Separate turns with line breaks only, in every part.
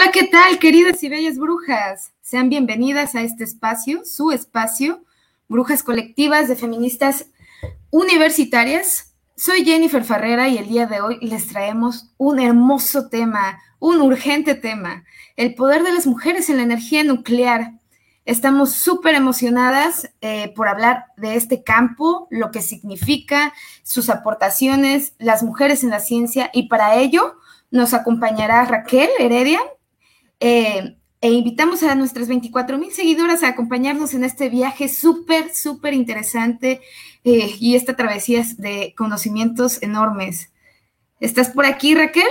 Hola, ¿qué tal, queridas y bellas brujas? Sean bienvenidas a este espacio, su espacio, Brujas Colectivas de Feministas Universitarias. Soy Jennifer Ferrera y el día de hoy les traemos un hermoso tema, un urgente tema, el poder de las mujeres en la energía nuclear. Estamos súper emocionadas eh, por hablar de este campo, lo que significa, sus aportaciones, las mujeres en la ciencia y para ello nos acompañará Raquel Heredia eh, e invitamos a nuestras 24 mil seguidoras a acompañarnos en este viaje súper, súper interesante eh, y esta travesía de conocimientos enormes. ¿Estás por aquí, Raquel?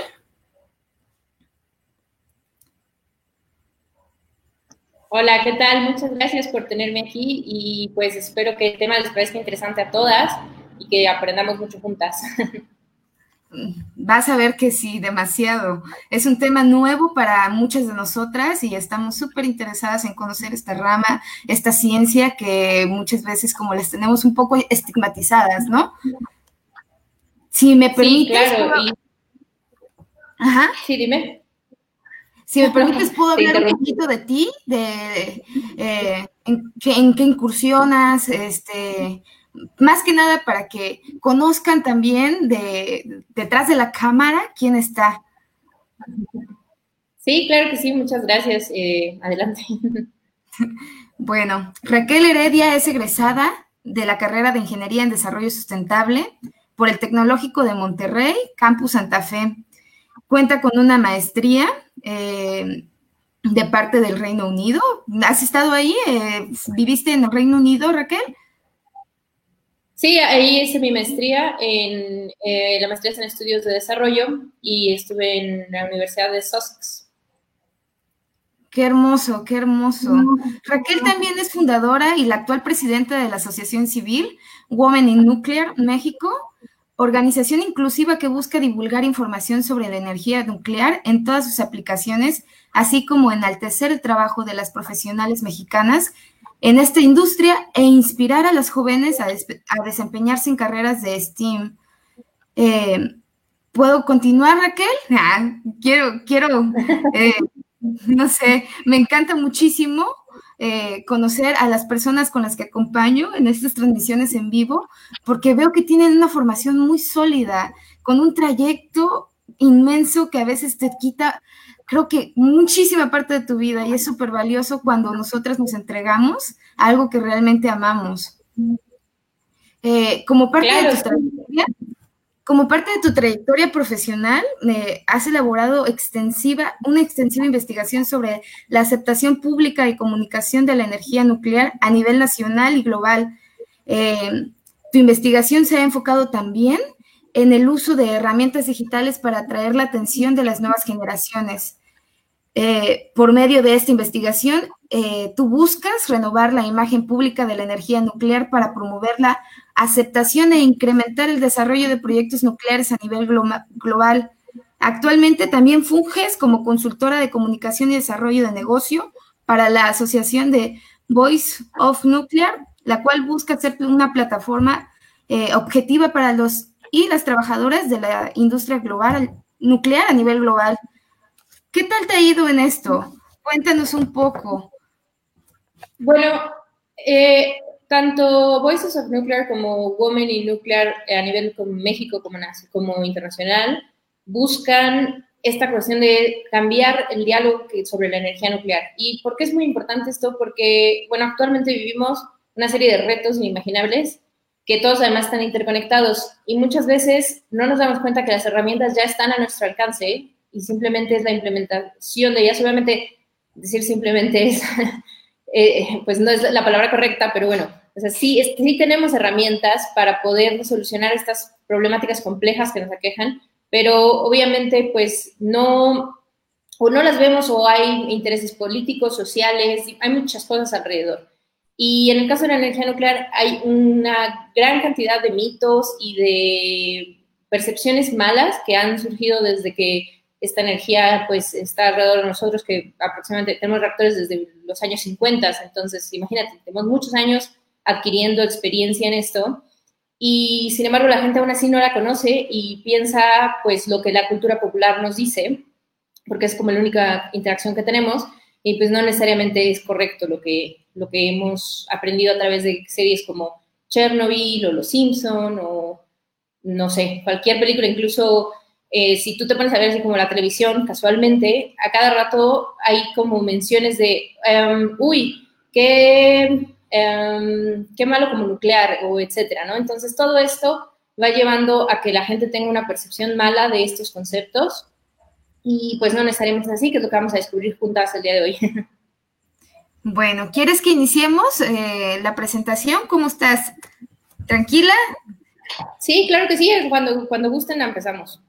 Hola, ¿qué tal? Muchas gracias por tenerme aquí y pues espero que el tema les parezca interesante a todas y que aprendamos mucho juntas.
Vas a ver que sí, demasiado. Es un tema nuevo para muchas de nosotras y estamos súper interesadas en conocer esta rama, esta ciencia que muchas veces como las tenemos un poco estigmatizadas, ¿no? Si me permites...
Sí, claro.
Ajá.
Sí, dime.
Si me permites, puedo hablar un poquito de ti, de eh, en, qué, en, qué, incursionas, este, más que nada para que conozcan también de detrás de la cámara quién está.
Sí, claro que sí, muchas gracias. Eh, adelante.
Bueno, Raquel Heredia es egresada de la carrera de Ingeniería en Desarrollo Sustentable por el Tecnológico de Monterrey, Campus Santa Fe. Cuenta con una maestría eh, de parte del Reino Unido. ¿Has estado ahí? Eh, ¿Viviste en el Reino Unido, Raquel?
Sí, ahí hice mi maestría, en, eh, la maestría en estudios de desarrollo y estuve en la Universidad de Sussex.
Qué hermoso, qué hermoso. Raquel también es fundadora y la actual presidenta de la Asociación Civil Women in Nuclear México, organización inclusiva que busca divulgar información sobre la energía nuclear en todas sus aplicaciones, así como enaltecer el trabajo de las profesionales mexicanas en esta industria e inspirar a las jóvenes a, desempeñarse en carreras de STEAM. Eh, ¿Puedo continuar, Raquel? Ah, quiero, quiero, eh, no sé, me encanta muchísimo eh, conocer a las personas con las que acompaño en estas transmisiones en vivo, porque veo que tienen una formación muy sólida, con un trayecto inmenso que a veces te quita creo que muchísima parte de tu vida y es súper valioso cuando nosotras nos entregamos a algo que realmente amamos. Eh, como, parte de tu trayectoria, como parte de tu trayectoria profesional, eh, has elaborado extensiva, una extensiva investigación sobre la aceptación pública y comunicación de la energía nuclear a nivel nacional y global. Eh, tu investigación se ha enfocado también en el uso de herramientas digitales para atraer la atención de las nuevas generaciones. Eh, por medio de esta investigación, eh, tú buscas renovar la imagen pública de la energía nuclear para promover la aceptación e incrementar el desarrollo de proyectos nucleares a nivel global. Actualmente también funges como consultora de comunicación y desarrollo de negocio para la Asociación de Voice of Nuclear, la cual busca ser una plataforma eh, objetiva para los y las trabajadoras de la industria global, nuclear a nivel global. ¿Qué tal te ha ido en esto? Cuéntanos un poco.
Bueno, eh, tanto Voices of Nuclear como Women in Nuclear a nivel como México como, como internacional buscan esta cuestión de cambiar el diálogo sobre la energía nuclear. ¿Y por qué es muy importante esto? Porque, bueno, actualmente vivimos una serie de retos inimaginables que todos además están interconectados y muchas veces no nos damos cuenta que las herramientas ya están a nuestro alcance y simplemente es la implementación de ellas. Obviamente, decir simplemente es, eh, pues no es la palabra correcta, pero bueno, o sea, sí, sí tenemos herramientas para poder solucionar estas problemáticas complejas que nos aquejan, pero obviamente pues no, o no las vemos o hay intereses políticos, sociales, hay muchas cosas alrededor. Y en el caso de la energía nuclear hay una gran cantidad de mitos y de percepciones malas que han surgido desde que esta energía pues está alrededor de nosotros, que aproximadamente tenemos reactores desde los años 50, entonces imagínate, tenemos muchos años adquiriendo experiencia en esto. Y sin embargo la gente aún así no la conoce y piensa pues lo que la cultura popular nos dice porque es como la única interacción que tenemos y pues no necesariamente es correcto lo que, lo que hemos aprendido a través de series como Chernobyl o Los Simpson o no sé, cualquier película, incluso eh, si tú te pones a ver así como la televisión casualmente, a cada rato hay como menciones de, em, uy, qué, em, qué malo como nuclear o etcétera, ¿no? Entonces todo esto va llevando a que la gente tenga una percepción mala de estos conceptos y pues no necesariamente es así, que es a descubrir juntas el día de hoy.
Bueno, ¿quieres que iniciemos eh, la presentación? ¿Cómo estás? ¿Tranquila?
Sí, claro que sí, cuando, cuando gusten empezamos.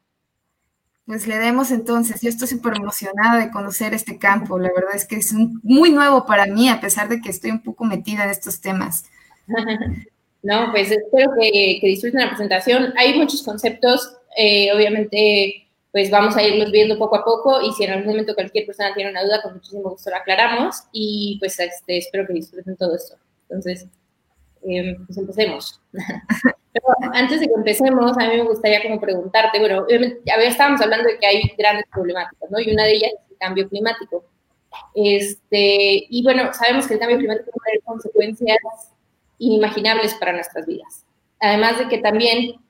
Pues le demos entonces, yo estoy súper emocionada de conocer este campo, la verdad es que es muy nuevo para mí, a pesar de que estoy un poco metida en estos temas.
No, pues espero que, disfruten la presentación. Hay muchos conceptos, eh, obviamente pues vamos a irlos viendo poco a poco y si en algún momento cualquier persona tiene una duda, con muchísimo gusto la aclaramos y pues este, espero que disfruten todo esto. Entonces, em, pues empecemos. Pero antes de que empecemos, a mí me gustaría como preguntarte, bueno, ya estábamos hablando de que hay grandes problemáticas, ¿no? Y una de ellas es el cambio climático. Este, y bueno, sabemos que el cambio climático tiene consecuencias inimaginables para nuestras vidas. Además de que también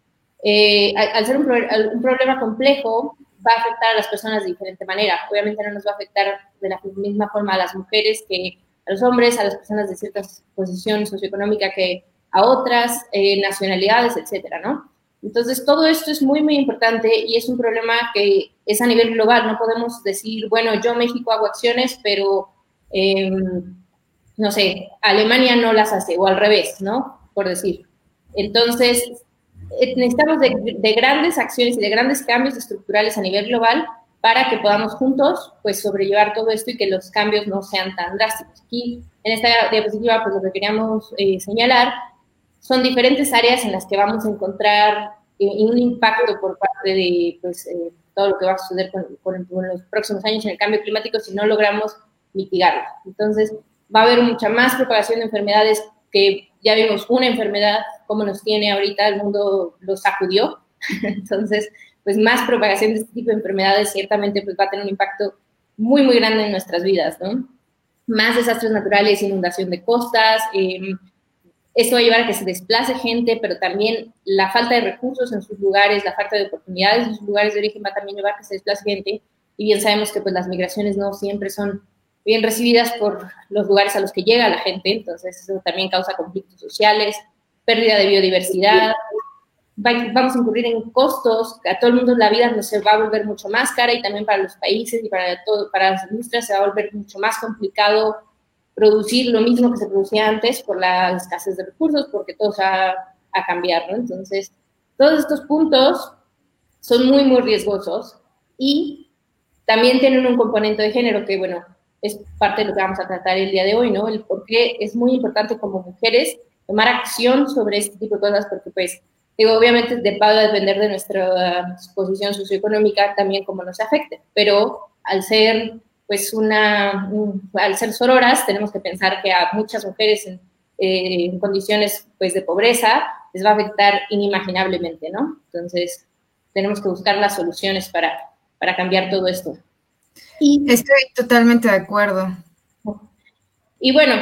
eh, al ser un, problema complejo, va a afectar a las personas de diferente manera. Obviamente no nos va a afectar de la misma forma a las mujeres que a los hombres, a las personas de cierta posición socioeconómica que a otras eh, nacionalidades, etcétera, ¿no? Entonces, todo esto es muy, muy importante y es un problema que es a nivel global. No podemos decir, bueno, yo México hago acciones, pero, em, no sé, Alemania no las hace, o al revés, ¿no? Por decir. Entonces, necesitamos de, grandes acciones y de grandes cambios estructurales a nivel global para que podamos juntos pues sobrellevar todo esto y que los cambios no sean tan drásticos. Aquí en esta diapositiva pues lo que queríamos eh, señalar son diferentes áreas en las que vamos a encontrar eh, un impacto por parte de pues, todo lo que va a suceder con, los próximos años en el cambio climático si no logramos mitigarlo. Entonces va a haber mucha más propagación de enfermedades que ya vimos una enfermedad como nos tiene ahorita, el mundo lo sacudió. Entonces, pues más propagación de este tipo de enfermedades ciertamente pues va a tener un impacto muy, muy grande en nuestras vidas, ¿no? Más desastres naturales, inundación de costas, eh, esto va a llevar a que se desplace gente, pero también la falta de recursos en sus lugares, la falta de oportunidades en sus lugares de origen va a también llevar a que se desplace gente. Y bien sabemos que pues las migraciones no siempre son bien recibidas por los lugares a los que llega la gente, entonces eso también causa conflictos sociales, pérdida de biodiversidad, vamos a incurrir en costos, a todo el mundo la vida se va a volver mucho más cara y también para los países y para, todo, para las industrias se va a volver mucho más complicado producir lo mismo que se producía antes por la escasez de recursos, porque todo se va a cambiar, ¿no? Entonces, todos estos puntos son muy, muy riesgosos y también tienen un componente de género que, bueno, es parte de lo que vamos a tratar el día de hoy, ¿no? El por qué es muy importante como mujeres tomar acción sobre este tipo de cosas, porque pues, digo, obviamente va a depender de nuestra posición socioeconómica también cómo nos afecte, pero al ser pues una, al ser sororas, tenemos que pensar que a muchas mujeres en, eh, en condiciones pues de pobreza les va a afectar inimaginablemente, ¿no? Entonces, tenemos que buscar las soluciones para, para cambiar todo esto.
Estoy totalmente de acuerdo.
Y bueno,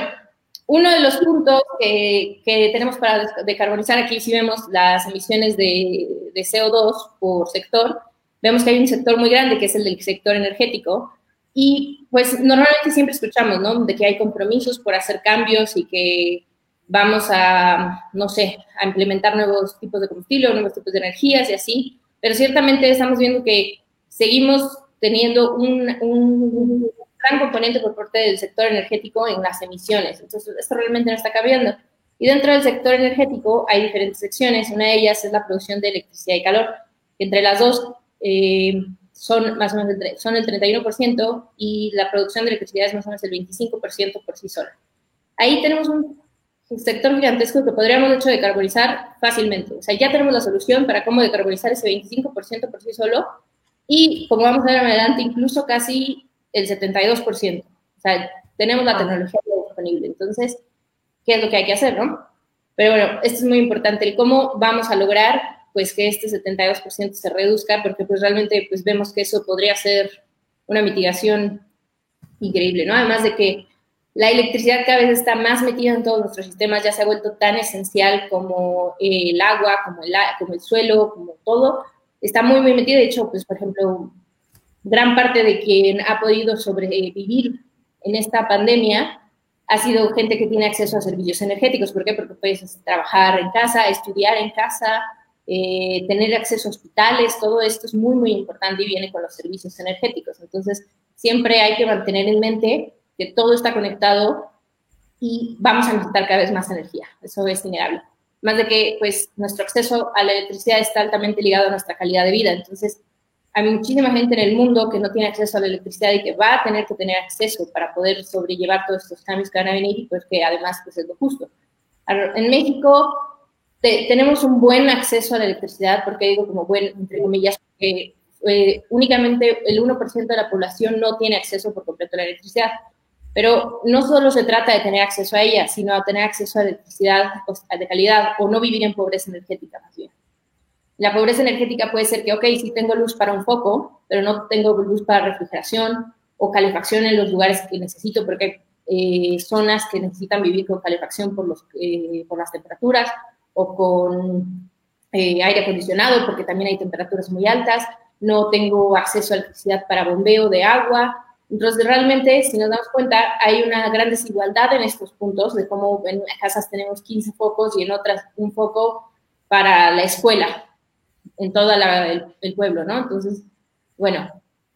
uno de los puntos que, tenemos para decarbonizar, aquí si vemos las emisiones de, CO2 por sector, vemos que hay un sector muy grande que es el del sector energético. Y pues normalmente siempre escuchamos, ¿no? De que hay compromisos por hacer cambios y que vamos a, no sé, a implementar nuevos tipos de combustible, nuevos tipos de energías y así. Pero ciertamente estamos viendo que seguimos teniendo un, gran componente por parte del sector energético en las emisiones. Entonces, esto realmente no está cambiando. Y dentro del sector energético hay diferentes secciones. Una de ellas es la producción de electricidad y calor. Entre las dos eh, son más o menos el, son el 31% y la producción de electricidad es más o menos el 25% por sí sola. Ahí tenemos un sector gigantesco que podríamos, de hecho, decarbonizar fácilmente. O sea, ya tenemos la solución para cómo decarbonizar ese 25% por sí solo y como vamos a ver adelante, incluso casi el 72%. O sea, tenemos la tecnología disponible. Entonces, ¿qué es lo que hay que hacer, no? Pero bueno, esto es muy importante, el cómo vamos a lograr pues que este 72% se reduzca, porque pues realmente pues vemos que eso podría ser una mitigación increíble, ¿no? Además de que la electricidad cada vez está más metida en todos nuestros sistemas, ya se ha vuelto tan esencial como el agua, como el, como el suelo, como todo, está muy, muy metida. De hecho, pues, por ejemplo, gran parte de quien ha podido sobrevivir en esta pandemia ha sido gente que tiene acceso a servicios energéticos. ¿Por qué? Porque puedes trabajar en casa, estudiar en casa, eh, tener acceso a hospitales, todo esto es muy, muy importante y viene con los servicios energéticos. Entonces, siempre hay que mantener en mente que todo está conectado y vamos a necesitar cada vez más energía. Eso es innegable. Más de que, pues, nuestro acceso a la electricidad está altamente ligado a nuestra calidad de vida. Entonces, hay muchísima gente en el mundo que no tiene acceso a la electricidad y que va a tener que tener acceso para poder sobrellevar todos estos cambios que van a venir y pues que además pues es lo justo. En México tenemos un buen acceso a la electricidad, porque digo como buen, entre comillas, porque eh, únicamente el 1% de la población no tiene acceso por completo a la electricidad. Pero no solo se trata de tener acceso a ella, sino a tener acceso a electricidad de calidad o no vivir en pobreza energética más bien. La pobreza energética puede ser que, ok, sí tengo luz para un foco, pero no tengo luz para refrigeración o calefacción en los lugares que necesito, porque hay eh, zonas que necesitan vivir con calefacción por, los, eh, por las temperaturas o con eh, aire acondicionado, porque también hay temperaturas muy altas. No tengo acceso a electricidad para bombeo de agua. Entonces, realmente, si nos damos cuenta, hay una gran desigualdad en estos puntos de cómo en casas tenemos 15 focos y en otras un foco para la escuela, en todo el, pueblo, ¿no? Entonces, bueno,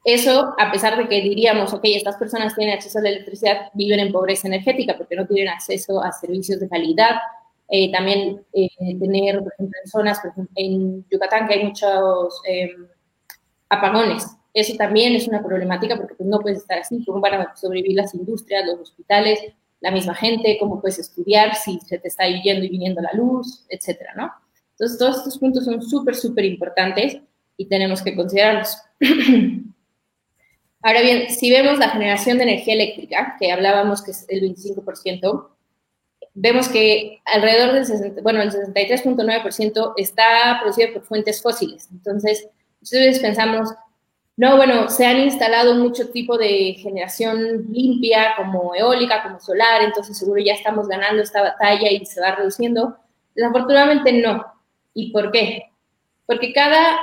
eso, a pesar de que diríamos, ok, estas personas tienen acceso a la electricidad, viven en pobreza energética porque no tienen acceso a servicios de calidad. Eh, también eh, tener, por ejemplo, en zonas, por ejemplo, en Yucatán, que hay muchos em, apagones. Eso también es una problemática porque pues, no puedes estar así. ¿Cómo van a sobrevivir las industrias, los hospitales, la misma gente? ¿Cómo puedes estudiar si se te está yendo y viniendo la luz, etcétera, ¿no? Entonces, todos estos puntos son súper, súper importantes y tenemos que considerarlos. Ahora bien, si vemos la generación de energía eléctrica, que hablábamos que es el 25%, vemos que alrededor del 60, bueno, el 63.9% está producido por fuentes fósiles. Entonces, ustedes pensamos, no, bueno, se han instalado mucho tipo de generación limpia, como eólica, como solar, entonces seguro ya estamos ganando esta batalla y se va reduciendo. Desafortunadamente no. ¿Y por qué? Porque cada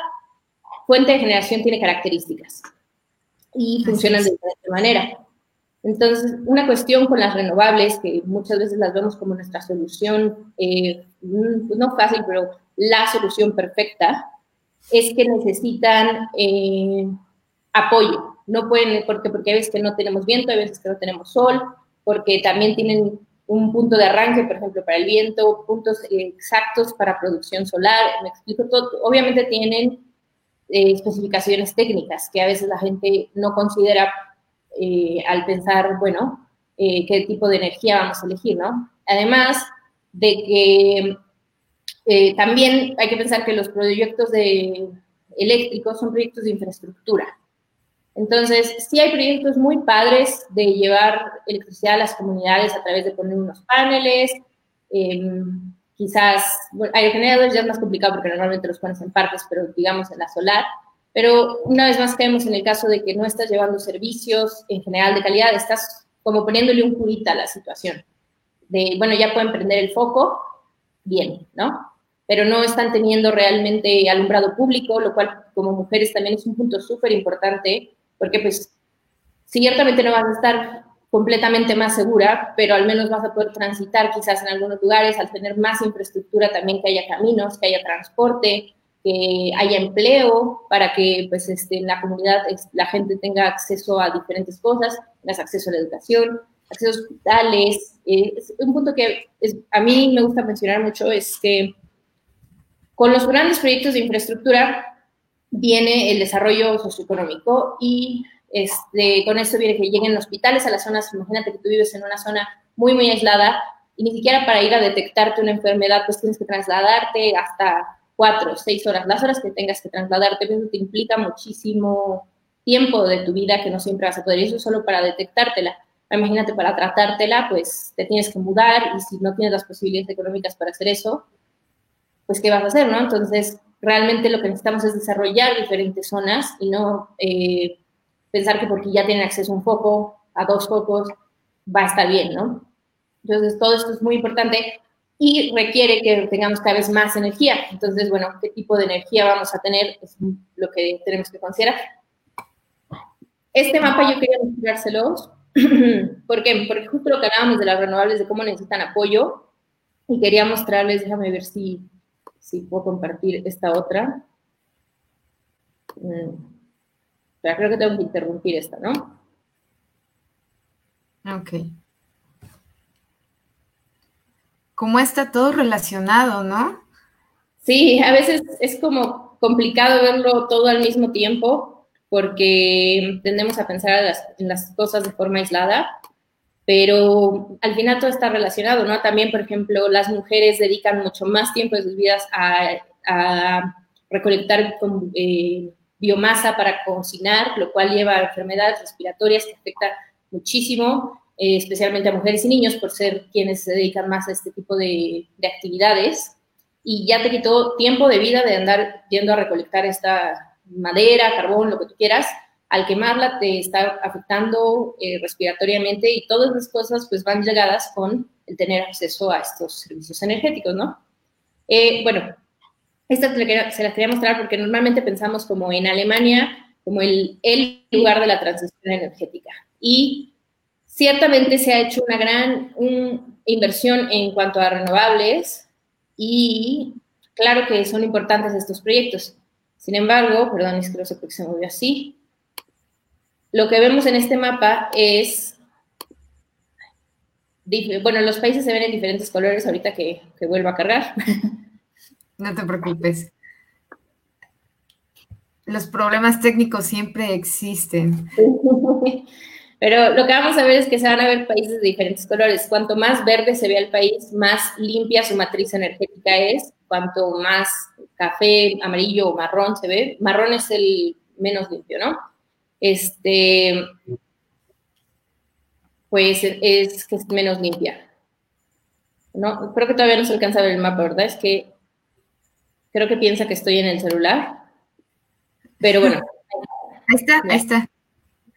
fuente de generación tiene características y funcionan de diferente manera. Entonces, una cuestión con las renovables, que muchas veces las vemos como nuestra solución, eh, mm, no fácil, pero la solución perfecta, es que necesitan eh, apoyo. No pueden, porque, porque hay veces que no tenemos viento, hay veces que no tenemos sol, porque también tienen un punto de arranque, por ejemplo, para el viento, puntos exactos para producción solar, me explico todo. Obviamente tienen eh, especificaciones técnicas que a veces la gente no considera eh, al pensar, bueno, eh, qué tipo de energía vamos a elegir, ¿no? Además de que también hay que pensar que los proyectos de eléctricos son proyectos de infraestructura. Entonces, sí hay proyectos muy padres de llevar electricidad a las comunidades a través de poner unos paneles, em, quizás, bueno, aerogeneradores ya es más complicado porque normalmente los pones en partes, pero digamos en la solar. Pero una vez más caemos en el caso de que no estás llevando servicios en general de calidad, estás como poniéndole un curita a la situación. De, bueno, ya pueden prender el foco, bien, ¿no? Pero no están teniendo realmente alumbrado público, lo cual como mujeres también es un punto súper importante porque pues ciertamente no vas a estar completamente más segura, pero al menos vas a poder transitar quizás en algunos lugares al tener más infraestructura también que haya caminos, que haya transporte, que haya empleo para que pues este, en la comunidad la gente tenga acceso a diferentes cosas, acceso a la educación, acceso a hospitales. Eh, un punto que a mí me gusta mencionar mucho es que con los grandes proyectos de infraestructura viene el desarrollo socioeconómico y este, con esto viene que lleguen hospitales a las zonas, imagínate que tú vives en una zona muy, muy aislada y ni siquiera para ir a detectarte una enfermedad, pues tienes que trasladarte hasta cuatro, seis horas, las horas que tengas que trasladarte, eso te implica muchísimo tiempo de tu vida que no siempre vas a poder, eso solo para detectártela. Imagínate, para tratártela, pues te tienes que mudar y si no tienes las posibilidades económicas para hacer eso, pues ¿qué vas a hacer, no? Entonces, realmente lo que necesitamos es desarrollar diferentes zonas y no eh, pensar que porque ya tienen acceso a un foco, a dos focos, va a estar bien, ¿no? Entonces, todo esto es muy importante y requiere que tengamos cada vez más energía. Entonces, bueno, ¿qué tipo de energía vamos a tener? Es lo que tenemos que considerar. Este mapa yo quería mostrárselos. ¿Por qué? Porque justo lo que hablábamos de las renovables, de cómo necesitan apoyo, y quería mostrarles, déjame ver si, si puedo compartir esta otra. Mm. Pero creo que tengo que interrumpir esta, ¿no?
Ok. Cómo está todo relacionado, ¿no?
Sí, a veces es como complicado verlo todo al mismo tiempo porque tendemos a pensar en las, cosas de forma aislada, pero al final todo está relacionado, ¿no? También, por ejemplo, las mujeres dedican mucho más tiempo de sus vidas a, recolectar eh, biomasa para cocinar, lo cual lleva a enfermedades respiratorias que afectan muchísimo, eh, especialmente a mujeres y niños, por ser quienes se dedican más a este tipo de, actividades. Y ya te quitó tiempo de vida de andar yendo a recolectar esta madera, carbón, lo que tú quieras. Al quemarla te está afectando eh, respiratoriamente y todas las cosas pues van llegadas con el tener acceso a estos servicios energéticos, ¿no? Eh, bueno, esta se las quería mostrar porque normalmente pensamos como en Alemania como el, el lugar de la transición energética. Y ciertamente se ha hecho una gran inversión en cuanto a renovables y claro que son importantes estos proyectos. Sin embargo, perdón, es que no sé por qué se movió así. Lo que vemos en este mapa es, bueno, los países se ven en diferentes colores ahorita que, que vuelva a cargar.
No te preocupes. Los problemas técnicos siempre existen.
Pero lo que vamos a ver es que se van a ver países de diferentes colores. Cuanto más verde se ve el país, más limpia su matriz energética es. Cuanto más café, amarillo o marrón se ve, marrón es el menos limpio, ¿no? Este, pues es que es menos limpia. ¿No? Creo que todavía no se alcanza a ver el mapa, ¿verdad? Es que creo que piensa que estoy en el celular. Pero bueno.
Ahí está, ahí está.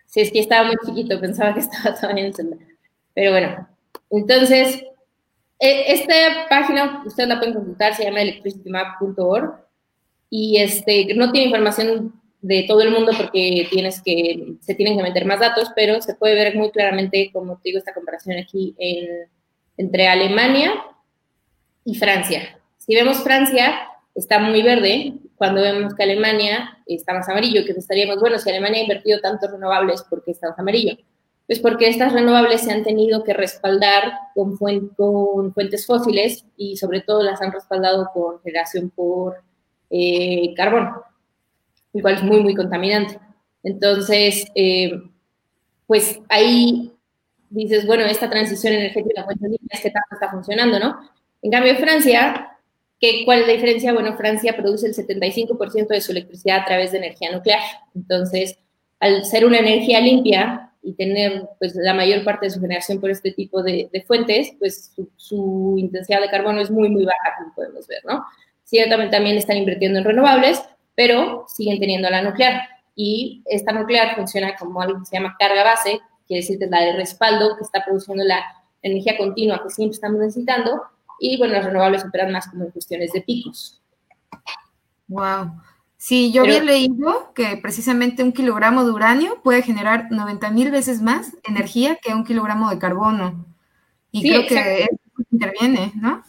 Sí, es que estaba muy chiquito, pensaba que estaba todavía en el celular. Pero bueno, entonces, e, esta página, ustedes la pueden consultar, se llama electricitymap.org y este, no tiene información de todo el mundo porque tienes que, se tienen que meter más datos, pero se puede ver muy claramente, como te digo, esta comparación aquí entre Alemania y Francia. Si vemos Francia, está muy verde, cuando vemos que Alemania está más amarillo, que estaríamos, bueno, si Alemania ha invertido tantos renovables, ¿por qué está más amarillo? Pues porque estas renovables se han tenido que respaldar con, fuentes fósiles y sobre todo las han respaldado con generación por eh, carbón, el cual es muy, muy contaminante. Entonces, eh, pues ahí dices, bueno, esta transición energética ¿qué tanto está funcionando, no? En cambio, Francia ¿Cuál es la diferencia? Bueno, Francia produce el 75% de su electricidad a través de energía nuclear. Entonces, al ser una energía limpia y tener pues, la mayor parte de su generación por este tipo de, fuentes, pues su, intensidad de carbono es muy, muy baja, como podemos ver, ¿no? Ciertamente también están invirtiendo en renovables, pero siguen teniendo la nuclear. Y esta nuclear funciona como algo que se llama carga base, quiere decir que es la de respaldo que está produciendo la energía continua que siempre estamos necesitando y bueno, las renovables operan más como en cuestiones de picos.
Wow. Sí, yo había leído que precisamente un kilogramo de uranio puede generar 90 mil veces más energía que un kilogramo de carbono. Y creo que eso interviene, ¿no?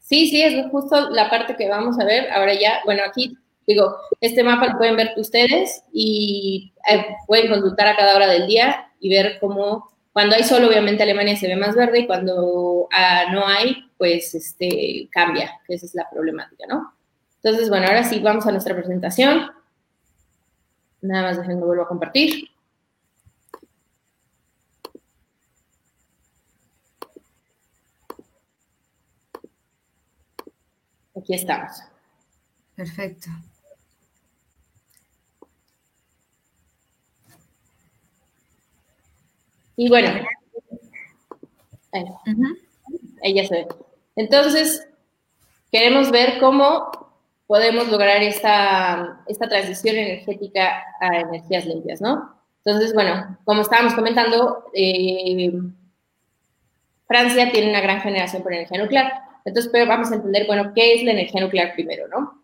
Sí, sí, es justo la parte que vamos a ver. Ahora ya, bueno, aquí digo, este mapa lo pueden ver ustedes y eh, pueden consultar a cada hora del día y ver cómo cuando hay sol, obviamente Alemania se ve más verde y cuando ah, no hay, pues este, cambia, que esa es la problemática, ¿no? Entonces, bueno, ahora sí vamos a nuestra presentación. Nada más déjenme vuelvo a compartir. Aquí estamos.
Perfecto.
Y bueno, ahí, ya se ve. Entonces, queremos ver cómo podemos lograr esta, esta transición energética a energías limpias, ¿no? Entonces, bueno, como estábamos comentando, eh, Francia tiene una gran generación por energía nuclear. Entonces, pero vamos a entender, bueno, qué es la energía nuclear primero, ¿no?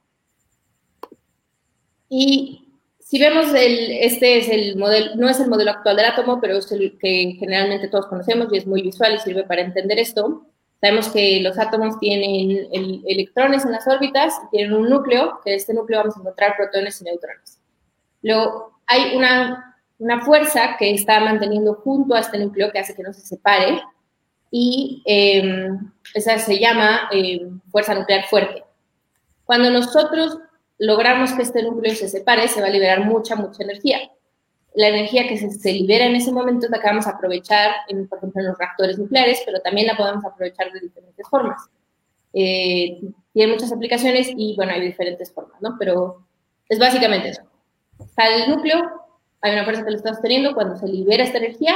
Y si vemos, el, este es el modelo, no es el modelo actual del átomo, pero es el que generalmente todos conocemos y es muy visual y sirve para entender esto. Sabemos que los átomos tienen electrones en las órbitas y tienen un núcleo, que en este núcleo vamos a encontrar protones y neutrones. Luego, hay una, una fuerza que está manteniendo junto a este núcleo que hace que no se separe y em, esa se llama em, fuerza nuclear fuerte. Cuando nosotros logramos que este núcleo se separe, se va a liberar mucha, mucha energía. La energía que se, libera en ese momento la que vamos a aprovechar, en, por ejemplo, en los reactores nucleares, pero también la podemos aprovechar de diferentes formas. Eh, tiene muchas aplicaciones y, bueno, hay diferentes formas, ¿no? Pero es básicamente eso. Sale el núcleo, hay una fuerza que lo está sosteniendo, cuando se libera esta energía,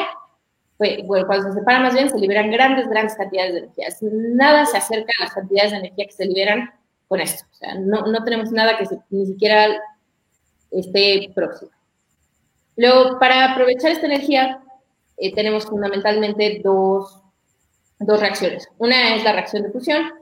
bueno, cuando se separa más bien, se liberan grandes, grandes cantidades de energía. Nada se acerca a las cantidades de energía que se liberan con esto. O sea, no, no tenemos nada que ni siquiera esté próximo. Luego, para aprovechar esta energía, eh, tenemos fundamentalmente dos, dos, reacciones. Una es la reacción de fusión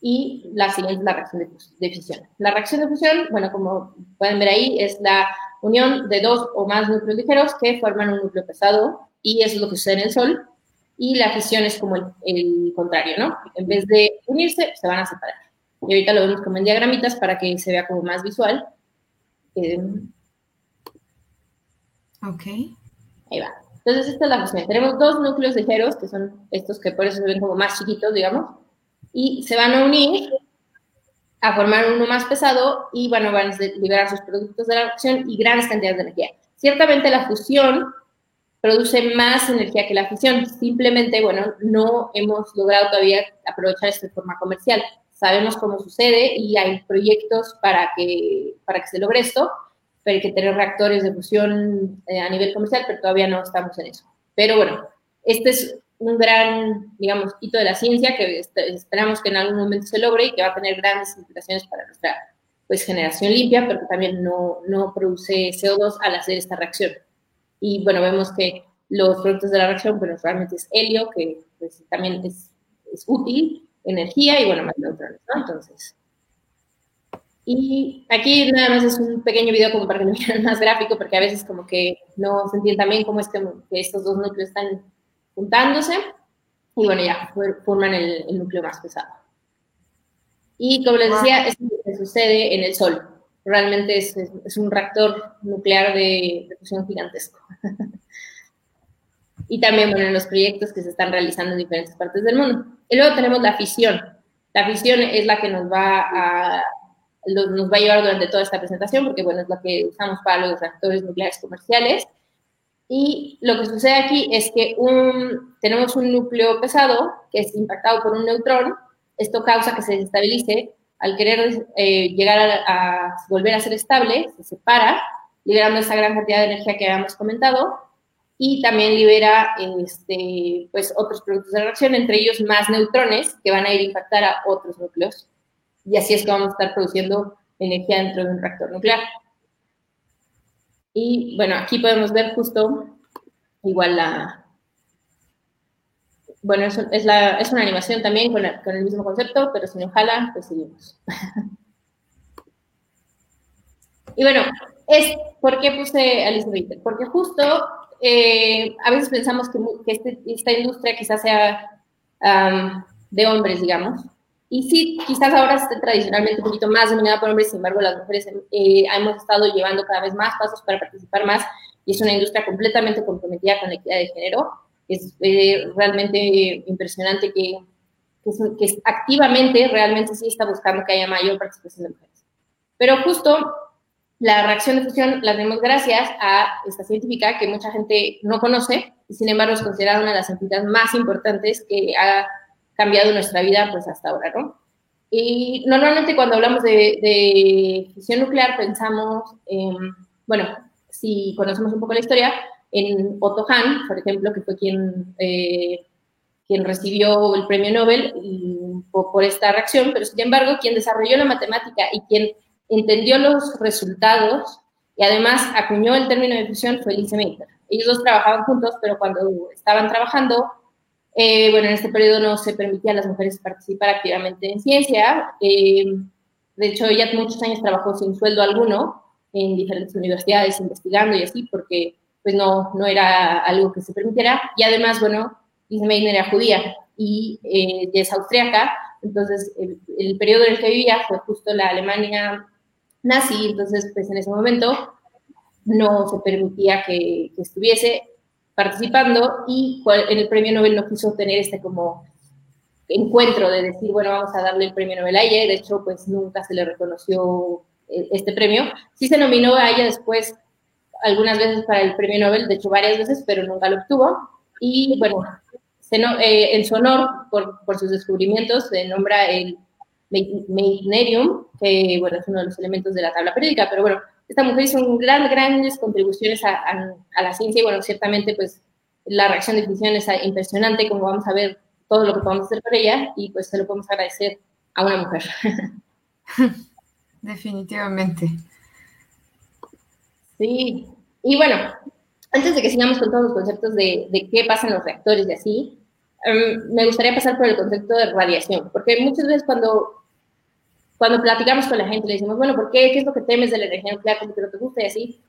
y la siguiente es la reacción de, fisión. La reacción de fusión, bueno, como pueden ver ahí, es la unión de dos o más núcleos ligeros que forman un núcleo pesado y eso es lo que sucede en el Sol. Y la fisión es como el, el contrario, ¿no? En vez de unirse, se van a separar. Y ahorita lo vemos como en diagramitas para que se vea como más visual. Eh,
ok.
Ahí va. Entonces, esta es la fusión. Tenemos dos núcleos ligeros, que son estos que por eso se ven como más chiquitos, digamos, y se van a unir a formar uno más pesado y, bueno, van a liberar sus productos de la reacción y grandes cantidades de energía. Ciertamente la fusión produce más energía que la fisión. Simplemente, bueno, no hemos logrado todavía aprovechar esto de forma comercial sabemos cómo sucede y hay proyectos para que, para que se logre esto, pero hay que tener reactores de fusión eh, a nivel comercial, pero todavía no estamos en eso. Pero bueno, este es un gran, digamos, hito de la ciencia que esperamos que en algún momento se logre y que va a tener grandes implicaciones para nuestra pues, generación limpia, pero también no, no produce CO2 al hacer esta reacción. Y bueno, vemos que los productos de la reacción, bueno, realmente es helio, que pues, también es, es útil, energía y bueno, más neutrones, ¿no? Entonces. Y aquí nada más es un pequeño video como para que lo vean más gráfico, porque a veces como que no se entiende también cómo es que, estos dos núcleos están juntándose. Y bueno, ya forman el, núcleo más pesado. Y como les decía, esto sucede en el Sol. Realmente es, es, un reactor nuclear de, de fusión gigantesco. y también, bueno, en los proyectos que se están realizando en diferentes partes del mundo. Y luego tenemos la fisión. La fisión es la que nos va a, nos va a llevar durante toda esta presentación, porque, bueno, es la que usamos para los reactores nucleares comerciales. Y lo que sucede aquí es que un, tenemos un núcleo pesado que es impactado por un neutrón. Esto causa que se desestabilice. Al querer eh, llegar a, a volver a ser estable, se separa, liberando esa gran cantidad de energía que habíamos comentado y también libera este, pues, otros productos de reacción, entre ellos más neutrones que van a ir a impactar a otros núcleos. Y así es que vamos a estar produciendo energía dentro de un reactor nuclear. Y bueno, aquí podemos ver justo igual la... Bueno, es, es, la, es una animación también con, con, el mismo concepto, pero si no jala, pues seguimos. y bueno, es, ¿por qué puse Alice Ritter? Porque justo eh, a veces pensamos que, este, esta industria quizás sea de hombres, digamos. Y sí, quizás ahora esté tradicionalmente un poquito más dominada por hombres, sin embargo, las mujeres eh, hemos estado llevando cada vez más pasos para participar más y es una industria completamente comprometida con la equidad de género. Es eh, realmente impresionante que, que, que, activamente realmente sí está buscando que haya mayor participación de mujeres. Pero justo la reacción de fusión la tenemos gracias a esta científica que mucha gente no conoce y sin embargo es considerada una de las científicas más importantes que ha cambiado nuestra vida pues hasta ahora, ¿no? Y normalmente cuando hablamos de, de fisión nuclear pensamos, en, bueno, si conocemos un poco la historia, en Otto Hahn, por ejemplo, que fue quien, eh, quien recibió el premio Nobel por, por esta reacción, pero sin embargo quien desarrolló la matemática y quien entendió los resultados y además acuñó el término de fusión fue Lise Meitner. ellos dos trabajaban juntos, pero cuando estaban trabajando, eh, bueno, en este periodo no se permitía a las mujeres participar activamente en ciencia. Eh, de hecho, ella muchos años trabajó sin sueldo alguno en diferentes universidades investigando y así, porque pues no, no era algo que se permitiera. Y además, bueno, Lise Meitner era judía y eh, es austriaca, entonces el, periodo en el que vivía fue justo la Alemania nazi, entonces pues en ese momento no se permitía que, estuviese participando y en el premio Nobel no quiso tener este como encuentro de decir, bueno, vamos a darle el premio Nobel a ella, de hecho, pues nunca se le reconoció eh, este premio. Sí se nominó a ella después algunas veces para el premio Nobel, de hecho varias veces, pero nunca lo obtuvo. Y bueno, eh, en su honor, por, sus descubrimientos, se nombra el Meitnerium, que bueno, es uno de los elementos de la tabla periódica, pero bueno, esta mujer hizo gran, grandes contribuciones a, a, la ciencia y bueno, ciertamente pues la reacción de fusión es impresionante, como vamos a ver todo lo que podemos hacer por ella y pues se lo podemos agradecer a una mujer.
Definitivamente.
Sí, y bueno, antes de que sigamos con todos los conceptos de, de qué pasa en los reactores y así, em, me gustaría pasar por el concepto de radiación, porque muchas veces cuando cuando platicamos con la gente, le decimos, bueno, ¿por qué? ¿Qué es lo que temes de la energía nuclear? ¿Cómo que no te gusta? Y así.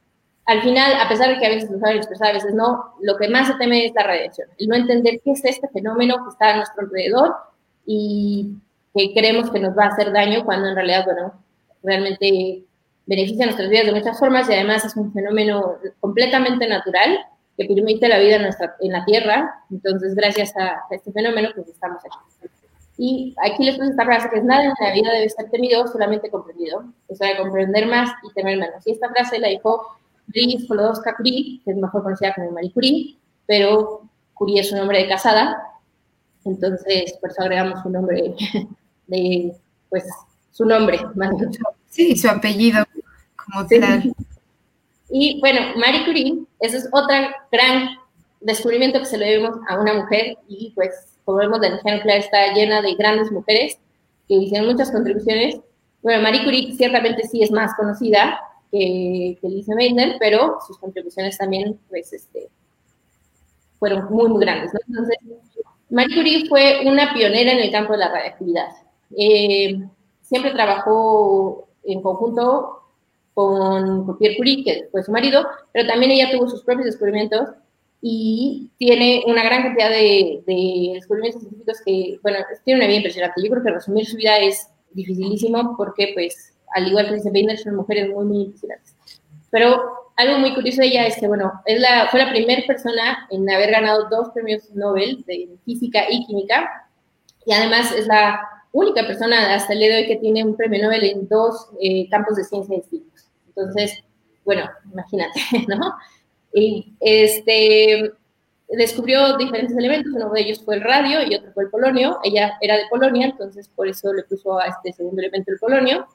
Al final, a pesar de que a veces lo saben expresar, a veces no, lo que más se teme es la radiación. El no entender qué es este fenómeno que está a nuestro alrededor y que creemos que nos va a hacer daño cuando en realidad, bueno, realmente beneficia nuestras vidas de muchas formas y además es un fenómeno completamente natural que permite la vida en, nuestra, en la Tierra. Entonces, gracias a este fenómeno, pues estamos aquí. Y aquí les puse esta frase que es nada en la vida debe ser temido, solamente comprendido. O sea, comprender más y temer menos. Y esta frase la dijo Marie Sklodowska Curie, que es mejor conocida como Marie Curie, pero Curie es su nombre de casada. Entonces, por eso agregamos su nombre de, pues, su nombre, más
Sí, su apellido, como tal.
Y bueno, Marie Curie, ese es otro gran descubrimiento que se le debemos a una mujer y pues como vemos, la energía nuclear está llena de grandes mujeres que hicieron muchas contribuciones. Bueno, Marie Curie ciertamente sí es más conocida que, que Lise Meitner, pero sus contribuciones también, pues, este, fueron muy, muy grandes. Entonces, Marie Curie fue una pionera en el campo de la radioactividad. Eh, siempre trabajó en conjunto con Pierre Curie, que fue su marido, pero también ella tuvo sus propios descubrimientos y tiene una gran cantidad de, descubrimientos científicos que, bueno, tiene una vida impresionante. Yo creo que resumir su vida es dificilísimo porque, pues, al igual que dice Binder, son mujeres muy, muy impresionantes. Pero algo muy curioso de ella es que, bueno, es la, fue la primera persona en haber ganado dos premios Nobel de física y química y además es la única persona hasta el día de hoy que tiene un premio Nobel en dos eh, campos de ciencia distintos. Entonces, bueno, imagínate, ¿no? Y este, descubrió diferentes elementos, uno de ellos fue el radio y otro fue el polonio. Ella era de Polonia, entonces por eso le puso a este segundo elemento el polonio.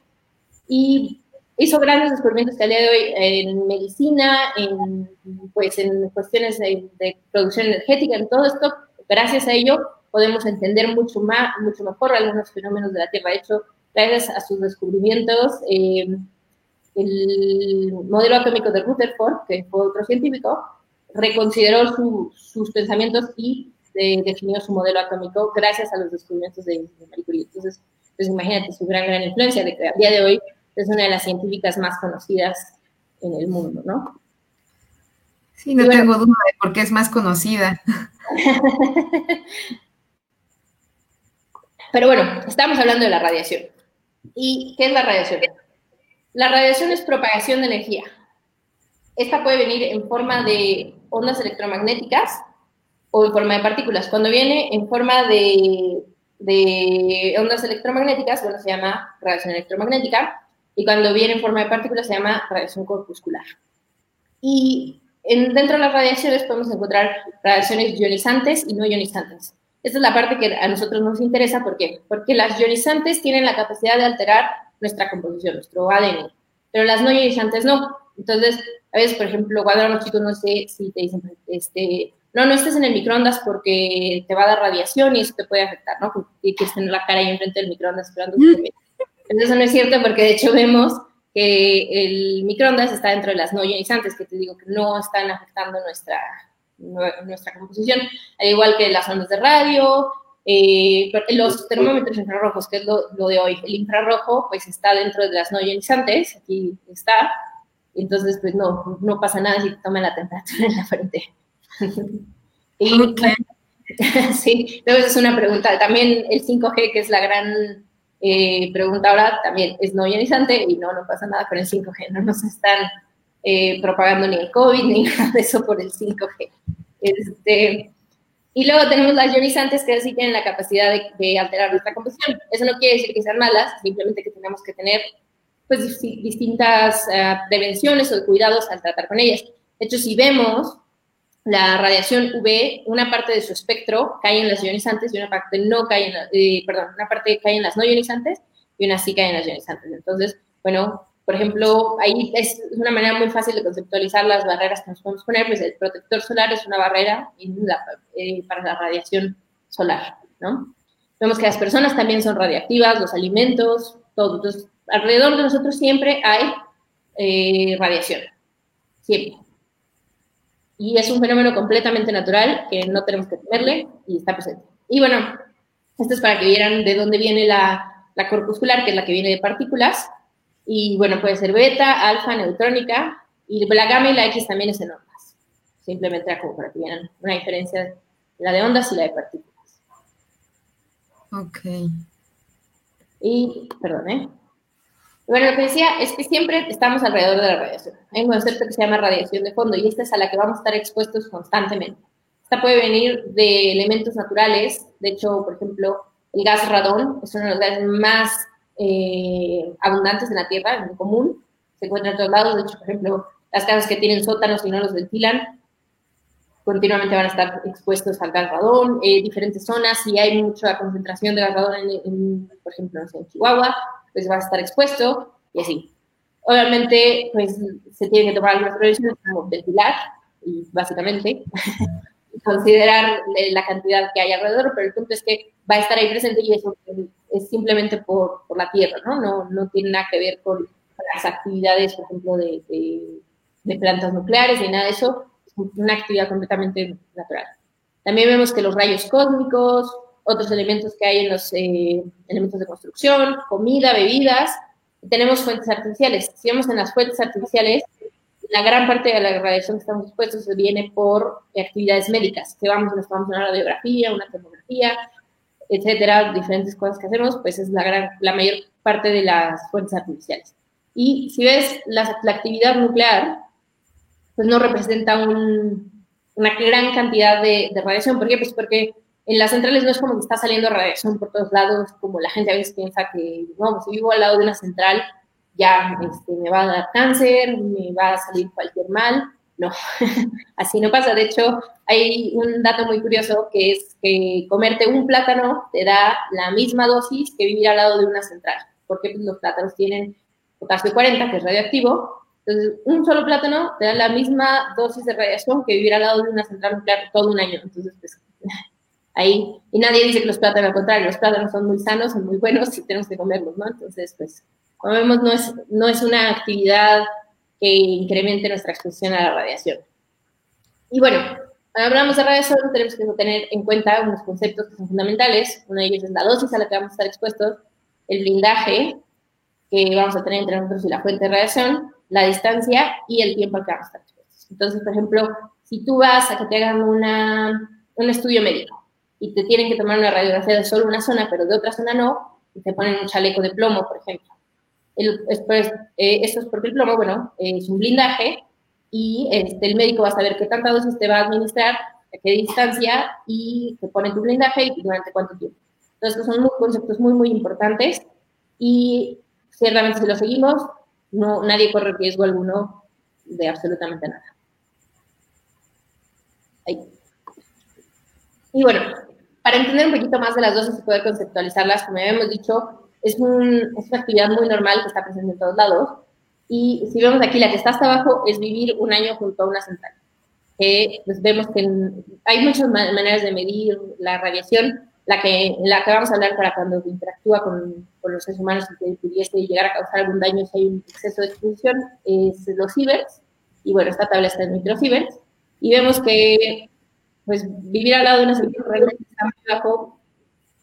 Y hizo grandes descubrimientos que al día de hoy en medicina, en, pues, en cuestiones de, producción energética, en todo esto, gracias a ello podemos entender mucho, más, mucho mejor algunos fenómenos de la Tierra. De hecho, gracias a sus descubrimientos, eh, el modelo atómico de Rutherford, que fue otro científico, reconsideró sus pensamientos y eh, definió su modelo atómico gracias a los descubrimientos de, Marie Curie. Entonces, pues imagínate su gran, gran influencia, de que a día de hoy es una de las científicas más conocidas en el mundo, ¿no?
Sí, no tengo duda de por qué es más conocida.
Pero bueno, estamos hablando de la radiación. ¿Y qué es la radiación? La radiación es propagación de energía. Esta puede venir en forma de ondas electromagnéticas o en forma de partículas. Cuando viene en forma de, ondas electromagnéticas, bueno, se llama radiación electromagnética, y cuando viene en forma de partículas se llama radiación corpuscular. Y dentro de las radiaciones podemos encontrar radiaciones ionizantes y no ionizantes. Esta es la parte que a nosotros nos interesa, ¿por qué? Porque las ionizantes tienen la capacidad de alterar nuestra composición, nuestro ADN, pero las no ionizantes no. Entonces, a veces, por ejemplo, cuando los chicos, no sé si te dicen, este, no, no estés en el microondas porque te va a dar radiación y eso te puede afectar, ¿no? Y quieres tener la cara ahí enfrente del microondas esperando que Entonces, eso no es cierto porque de hecho vemos que el microondas está dentro de las no ionizantes, que te digo que no están afectando nuestra, nuestra composición, al igual que las ondas de radio, eh, los termómetros infrarrojos, que es lo, de hoy. El infrarrojo, pues está dentro de las no ionizantes, aquí está, entonces pues no, no pasa nada si toma la temperatura en la frente. y, sí, entonces es una pregunta. También el 5G, que es la gran eh, pregunta ahora, también es no ionizante y no, no pasa nada con el 5G, no nos están eh, propagando ni el COVID ni nada de eso por el 5G. Este, y luego tenemos las ionizantes que sí tienen la capacidad de, alterar nuestra composición. Eso no quiere decir que sean malas, simplemente que tenemos que tener pues, distintas uh, prevenciones o cuidados al tratar con ellas. De hecho, si vemos la radiación UV, una parte de su espectro cae en las ionizantes y una parte no cae en, eh, perdón, una parte cae en las no ionizantes y una sí cae en las ionizantes. Entonces, bueno, por ejemplo, ahí es una manera muy fácil de conceptualizar las barreras que nos podemos poner, pues el protector solar es una barrera eh, para la radiación solar, ¿no? Vemos que las personas también son radiactivas, los alimentos, todo. Entonces, alrededor de nosotros siempre hay eh, radiación, siempre. Y es un fenómeno completamente natural que no tenemos que temerle y está presente. Y bueno, esto es para que vieran de dónde viene la, la corpuscular, que es la que viene de partículas, y bueno, puede ser beta, alfa, neutrónica, y la gamma y la X también es en ondas. Simplemente como para que vean una diferencia, la de ondas y la de partículas.
Ok.
Y, perdón, ¿eh? Bueno, lo que decía es que siempre estamos alrededor de la radiación. Hay un concepto que se llama radiación de fondo y esta es a la que vamos a estar expuestos constantemente. Esta puede venir de elementos naturales. De hecho, por ejemplo, el gas radón es uno de los gases más eh, abundantes en la Tierra, en común, se encuentran en todos lados. De hecho, por ejemplo, las casas que tienen sótanos y no los ventilan, continuamente van a estar expuestos al gas radón, eh, diferentes zonas, si hay mucha concentración de gas radón, en, por ejemplo, en Chihuahua, pues va a estar expuesto y así. Obviamente, pues se tienen que tomar algunas previsiones como ventilar, y básicamente, considerar la cantidad que hay alrededor, pero el punto es que va a estar ahí presente y eso es simplemente por, por la tierra, ¿no? ¿no? No tiene nada que ver con las actividades, por ejemplo, de, de, plantas nucleares ni nada de eso, es una actividad completamente natural. También vemos que los rayos cósmicos, otros elementos que hay en los eh, elementos de construcción, comida, bebidas, tenemos fuentes artificiales. Si vemos en las fuentes artificiales, la gran parte de la radiación que estamos expuestos viene por actividades médicas, que vamos, nos vamos a una radiografía, una tomografía, etcétera, diferentes cosas que hacemos, pues es la, gran, la mayor parte de las fuentes artificiales. Y si ves la, la actividad nuclear, pues no representa un, una gran cantidad de, de, radiación. ¿Por qué? Pues porque en las centrales no es como que está saliendo radiación por todos lados, como la gente a veces piensa que, no, pues, si vivo al lado de una central, ya este, me va a dar cáncer, me va a salir cualquier mal. No, así no pasa. De hecho, hay un dato muy curioso que es que comerte un plátano te da la misma dosis que vivir al lado de una central, porque pues, los plátanos tienen potasio 40, que es radioactivo. Entonces, un solo plátano te da la misma dosis de radiación que vivir al lado de una central nuclear todo un año. Entonces, pues, ahí, y nadie dice que los plátanos, al contrario, los plátanos son muy sanos, son muy buenos y tenemos que comerlos, ¿no? Entonces, pues, como vemos, no es, no es una actividad que incremente nuestra exposición a la radiación. Y bueno, hablamos de radiación, tenemos que tener en cuenta unos conceptos que son fundamentales. Uno de ellos es la dosis a la que vamos a estar expuestos, el blindaje que vamos a tener entre nosotros y la fuente de radiación, la distancia y el tiempo al que vamos a estar expuestos. Entonces, por ejemplo, si tú vas a que te hagan una, un estudio médico y te tienen que tomar una radiografía de solo una zona, pero de otra zona no, y te ponen un chaleco de plomo, por ejemplo. El, pues, eh, esto es porque el plomo, bueno, es un blindaje y este, el médico va a saber qué tanta dosis te va a administrar, a qué distancia y te pone tu blindaje y durante cuánto tiempo. Entonces, son conceptos muy, muy importantes y ciertamente si lo seguimos, no, nadie corre riesgo alguno de absolutamente nada. Ahí. Y bueno, para entender un poquito más de las dosis y poder conceptualizarlas, como ya hemos dicho, es, un, es una actividad muy normal que está presente en todos lados y si vemos aquí, la que está hasta abajo es vivir un año junto a una central. pues vemos que hay muchas maneras de medir la radiación. la que, la que vamos a hablar para cuando interactúa con, con los seres humanos y que pudiese llegar a causar algún daño si hay un exceso de exposición, es los cibers. Y bueno, esta tabla está en microcibers. Y vemos que pues vivir al lado de una serpiente realmente está muy bajo.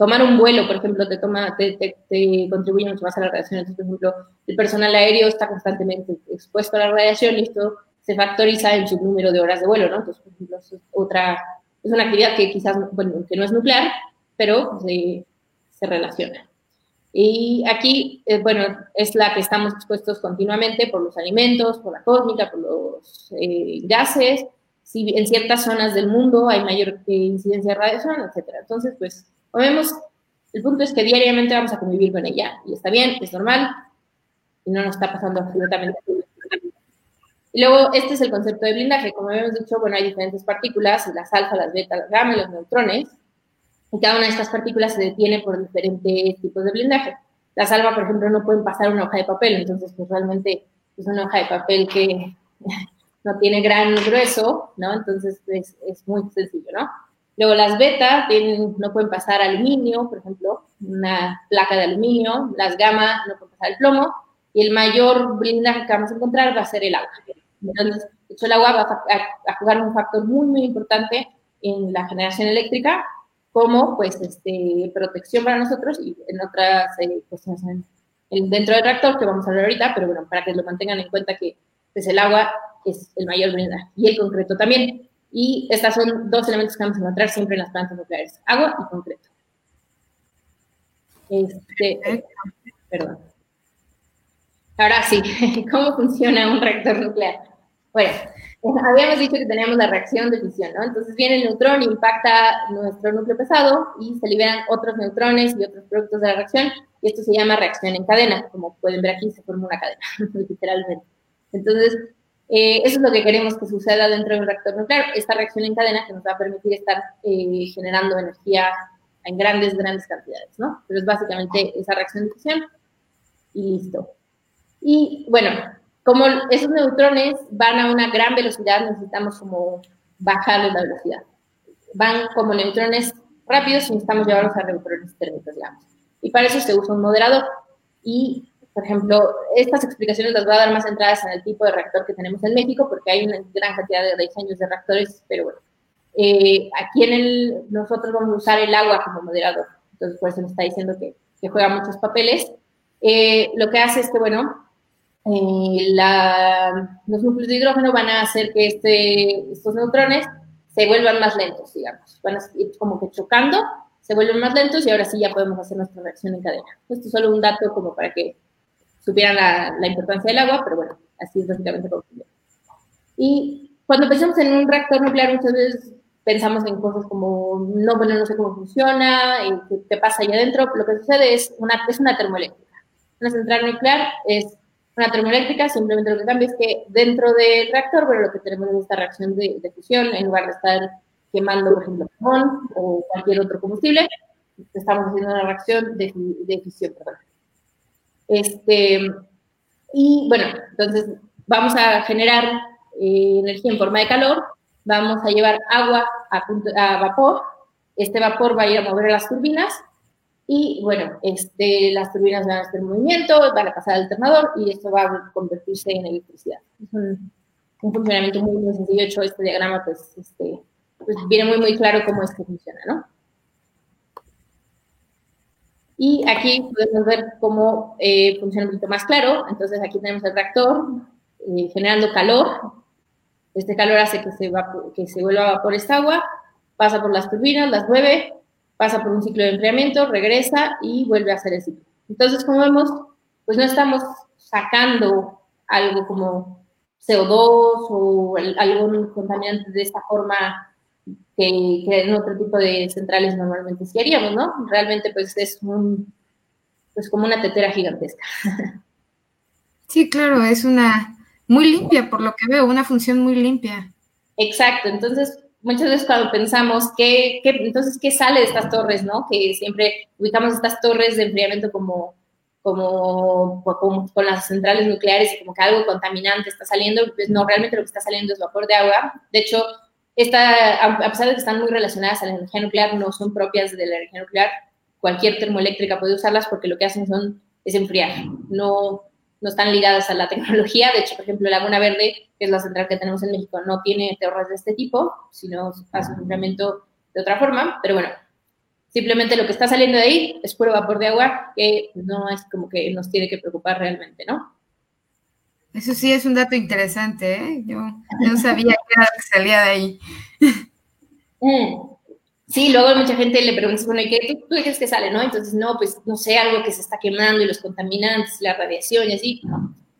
Tomar un vuelo, por ejemplo, te, toma, te, te, contribuye mucho más a la radiación. Entonces, por ejemplo, el personal aéreo está constantemente expuesto a la radiación y esto se factoriza en su número de horas de vuelo, ¿no? Entonces, por ejemplo, es otra, es una actividad que quizás, bueno, que no es nuclear, pero se, se relaciona. Y aquí, eh, bueno, es la que estamos expuestos continuamente por los alimentos, por la cósmica, por los eh, gases, si en ciertas zonas del mundo hay mayor incidencia de radiación, etcétera. Entonces, pues, vemos, el punto es que diariamente vamos a convivir con ella, y está bien, es normal, y no nos está pasando absolutamente nada. Y luego, este es el concepto de blindaje. Como habíamos dicho, bueno, hay diferentes partículas, las alfa, las beta, las gamma los neutrones, y cada una de estas partículas se detiene por diferentes tipos de blindaje. Las alfa, por ejemplo, no pueden pasar una hoja de papel, entonces, pues, realmente es una hoja de papel que no tiene gran grueso, ¿no? Entonces es, es muy sencillo, ¿no? Luego las beta no pueden pasar aluminio, por ejemplo, una placa de aluminio, las gamma no pueden pasar el plomo, y el mayor blindaje que vamos a encontrar va a ser el agua. Entonces, el agua va a, jugar un factor muy, muy importante en la generación eléctrica, como pues este, protección para nosotros y en otras eh, dentro del reactor, que vamos a hablar ahorita, pero bueno, para que lo mantengan en cuenta que pues, el agua es el mayor blindaje, y el concreto también. Y estos son dos elementos que vamos a encontrar siempre en las plantas nucleares, agua y concreto. Este. Ahora sí, ¿cómo funciona un reactor nuclear? Bueno, habíamos dicho que teníamos la reacción de fisión, ¿no? Entonces viene el neutrón, impacta nuestro núcleo pesado y se liberan otros neutrones y otros productos de la reacción, y esto se llama reacción en cadena. Como pueden ver aquí, se forma una cadena, literalmente. Entonces, eh, eso es lo que queremos que suceda dentro de un reactor nuclear, esta reacción en cadena que nos va a permitir estar eh, generando energía en grandes, grandes cantidades, ¿no? Pero es básicamente esa reacción de fusión y listo. Y bueno, como esos neutrones van a una gran velocidad, necesitamos como bajarles la velocidad. Van como neutrones rápidos y necesitamos llevarlos a neutrones térmicos, digamos. Y para eso se usa un moderador. Y por ejemplo, estas explicaciones las voy a dar más centradas en el tipo de reactor que tenemos en México, porque hay una gran cantidad de diseños de reactores, pero bueno, eh, aquí en el, nosotros vamos a usar el agua como moderador, entonces por eso me está diciendo que, que juega muchos papeles. Eh, lo que hace es que, bueno, eh, la, los núcleos de hidrógeno van a hacer que este, estos neutrones se vuelvan más lentos, digamos, van a ir como que chocando, se vuelven más lentos y ahora sí ya podemos hacer nuestra reacción en cadena. Esto es solo un dato como para que supieran la, la, importancia del agua, pero bueno, así es básicamente como Y cuando pensamos en un reactor nuclear, muchas veces pensamos en cosas como, no, bueno, no sé cómo funciona, qué, qué pasa ahí adentro. Lo que sucede es una, es una termoeléctrica. Una central nuclear es una termoeléctrica, simplemente lo que cambia es que dentro del reactor, bueno, lo que tenemos es esta reacción de, de fusión, en lugar de estar quemando, por ejemplo, carbón o cualquier otro combustible, estamos haciendo una reacción de, de fisión, perdón. Este, y bueno, entonces vamos a generar eh, energía en forma de calor, vamos a llevar agua a, vapor, este vapor va a ir a mover las turbinas y bueno, este, las turbinas van a hacer movimiento, van a pasar al alternador y esto va a convertirse en electricidad. Es un, funcionamiento muy, muy sencillo. Hecho, este diagrama pues, este, pues viene muy, muy claro cómo es que funciona, ¿no? Y aquí podemos ver cómo eh, funciona un poquito más claro. Entonces aquí tenemos el reactor eh, generando calor. Este calor hace que se, que se vuelva a vapor esta agua, pasa por las turbinas, las mueve, pasa por un ciclo de enfriamiento, regresa y vuelve a hacer el ciclo. Entonces, como vemos, pues no estamos sacando algo como CO2 o algún contaminante de esta forma que, en otro tipo de centrales normalmente sí haríamos, ¿no? Realmente pues es un, pues como una tetera gigantesca.
Sí, claro, es una muy limpia, por lo que veo, una función muy limpia.
Exacto, entonces muchas veces cuando pensamos que, entonces, ¿qué sale de estas torres, no? Que siempre ubicamos estas torres de enfriamiento como, como, como, con las centrales nucleares y como que algo contaminante está saliendo, pues no, realmente lo que está saliendo es vapor de agua. De hecho, esta, a pesar de que están muy relacionadas a la energía nuclear, no son propias de la energía nuclear. Cualquier termoeléctrica puede usarlas porque lo que hacen son, es enfriar, no, no están ligadas a la tecnología. De hecho, por ejemplo, Laguna Verde, que es la central que tenemos en México, no tiene torres de este tipo, sino hace un enfriamiento de otra forma. Pero bueno, simplemente lo que está saliendo de ahí es puro vapor de agua que no es como que nos tiene que preocupar realmente, ¿no?
Eso sí es un dato interesante, ¿eh? Yo no sabía qué era que salía de ahí.
Mm. Sí, luego mucha gente le pregunta, bueno, ¿y qué tú, tú crees que sale, no? Entonces, no, pues, no sé, algo que se está quemando y los contaminantes, la radiación y así.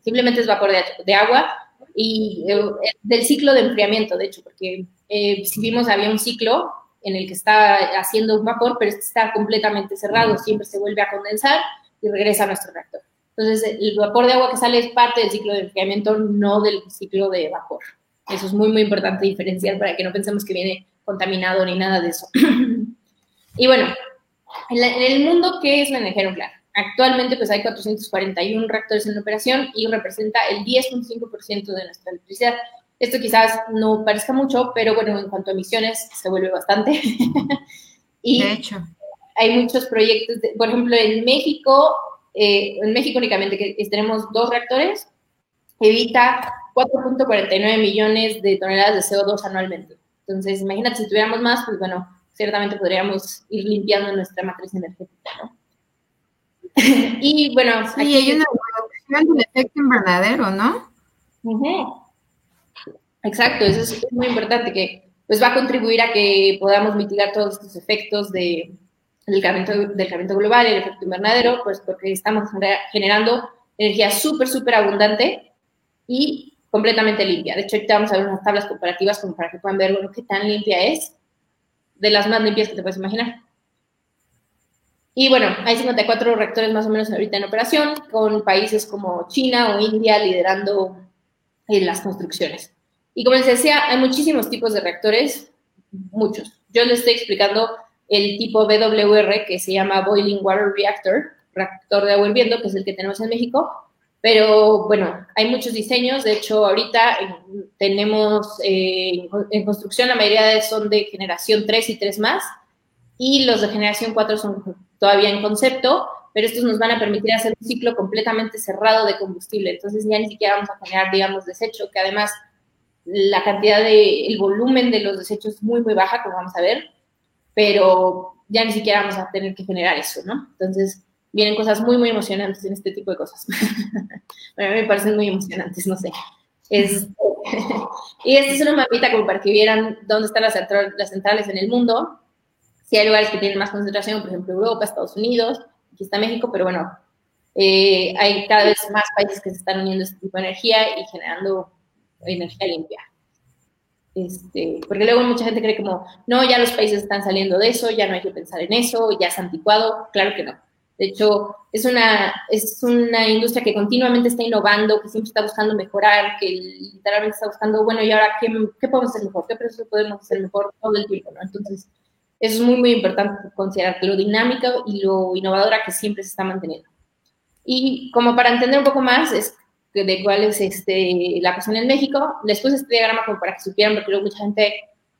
simplemente es vapor de, agua y eh, del ciclo de enfriamiento, de hecho, porque eh, si vimos había un ciclo en el que está haciendo un vapor, pero este está completamente cerrado, siempre se vuelve a condensar y regresa a nuestro reactor. Entonces, el vapor de agua que sale es parte del ciclo de enfriamiento, no del ciclo de vapor. Eso es muy, muy importante diferenciar para que no pensemos que viene contaminado ni nada de eso. y bueno, en, el mundo, ¿qué es la energía nuclear? Actualmente, pues hay 441 reactores en operación y representa el 10.5% de nuestra electricidad. Esto quizás no parezca mucho, pero bueno, en cuanto a emisiones, se vuelve bastante. y de hecho. Hay muchos proyectos, por ejemplo, en México eh, en México únicamente que tenemos dos reactores, evita 4.49 millones de toneladas de CO2 anualmente. Entonces, imagínate, si tuviéramos más, pues bueno, ciertamente podríamos ir limpiando nuestra matriz energética, ¿no? y bueno,
sí, aquí hay una reducción del efecto invernadero, ¿no?
Exacto, eso es muy importante, que pues va a contribuir a que podamos mitigar todos estos efectos de, del calentamiento, global, el efecto invernadero, pues porque estamos generando energía súper, súper abundante y completamente limpia. De hecho, ahorita vamos a ver unas tablas comparativas como para que puedan ver, bueno, qué tan limpia es, de las más limpias que te puedes imaginar. Y bueno, hay 54 reactores más o menos ahorita en operación, con países como China o India liderando en las construcciones. Y como les decía, hay muchísimos tipos de reactores, muchos. Yo les estoy explicando el tipo BWR que se llama Boiling Water Reactor, reactor de agua hirviendo, que es el que tenemos en México. Pero bueno, hay muchos diseños. De hecho, ahorita tenemos eh, en construcción la mayoría son de generación 3 y 3 más. Y los de generación 4 son todavía en concepto, pero estos nos van a permitir hacer un ciclo completamente cerrado de combustible. Entonces ya ni siquiera vamos a generar, digamos, desecho, que además la cantidad de, el volumen de los desechos es muy, muy baja, como vamos a ver pero ya ni siquiera vamos a tener que generar eso, ¿no? Entonces, vienen cosas muy, muy emocionantes en este tipo de cosas. a mí me parecen muy emocionantes, no sé. Y esta es una mapita como para que vieran dónde están las, las centrales en el mundo. Si hay lugares que tienen más concentración, por ejemplo, Europa, Estados Unidos, aquí está México, pero bueno, eh, hay cada vez más países que se están uniendo a este tipo de energía y generando energía limpia. Este, porque luego mucha gente cree como, no, ya los países están saliendo de eso, ya no hay que pensar en eso, ya es anticuado. Claro que no. De hecho, es una, es una industria que continuamente está innovando, que siempre está buscando mejorar, que literalmente está buscando, bueno, ¿y ahora qué, qué podemos hacer mejor? ¿Qué proceso podemos hacer mejor todo el tiempo? ¿no? Entonces, eso es muy, muy importante considerar lo dinámica y lo innovadora que siempre se está manteniendo. Y como para entender un poco más, es de cuál es este, la cuestión en México. Les puse este diagrama como para que supieran, porque luego mucha gente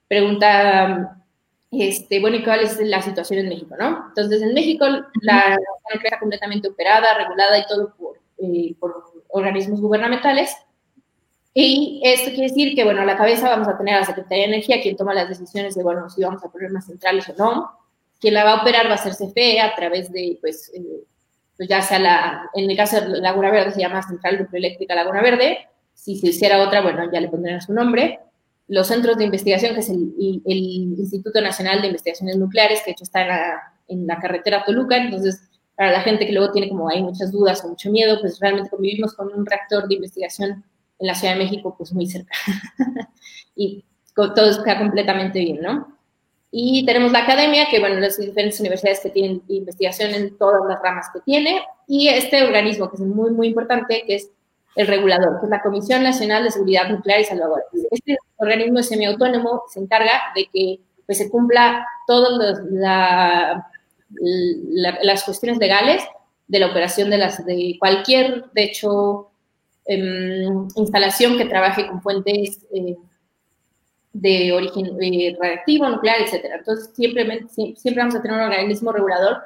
pregunta, este, bueno, ¿y cuál es la situación en México, no? Entonces, en México la nuclear está completamente operada, regulada y todo por, eh, por organismos gubernamentales. Y esto quiere decir que, bueno, a la cabeza vamos a tener a la Secretaría de Energía, quien toma las decisiones de, bueno, si vamos a poner más centrales o no. Quien la va a operar va a ser CFE a través de, pues, eh, pues ya sea la, en el caso de Laguna Verde se llama Central Nucleoeléctrica Laguna Verde, si se hiciera otra, bueno, ya le pondrían su nombre. Los centros de investigación, que es el, el Instituto Nacional de Investigaciones Nucleares, que de hecho está en la, en la carretera Toluca, entonces para la gente que luego tiene como hay muchas dudas o mucho miedo, pues realmente convivimos con un reactor de investigación en la Ciudad de México, pues muy cerca. y todo está completamente bien, ¿no? Y tenemos la academia, que bueno, las diferentes universidades que tienen investigación en todas las ramas que tiene, y este organismo que es muy, muy importante, que es el regulador, que es la Comisión Nacional de Seguridad Nuclear y Salvador. Este organismo es semiautónomo, se encarga de que pues, se cumpla todas la, las cuestiones legales de la operación de, las, de cualquier, de hecho, em, instalación que trabaje con fuentes eh, de origen eh, radiactivo, nuclear, etcétera. Entonces, siempre, siempre vamos a tener un organismo regulador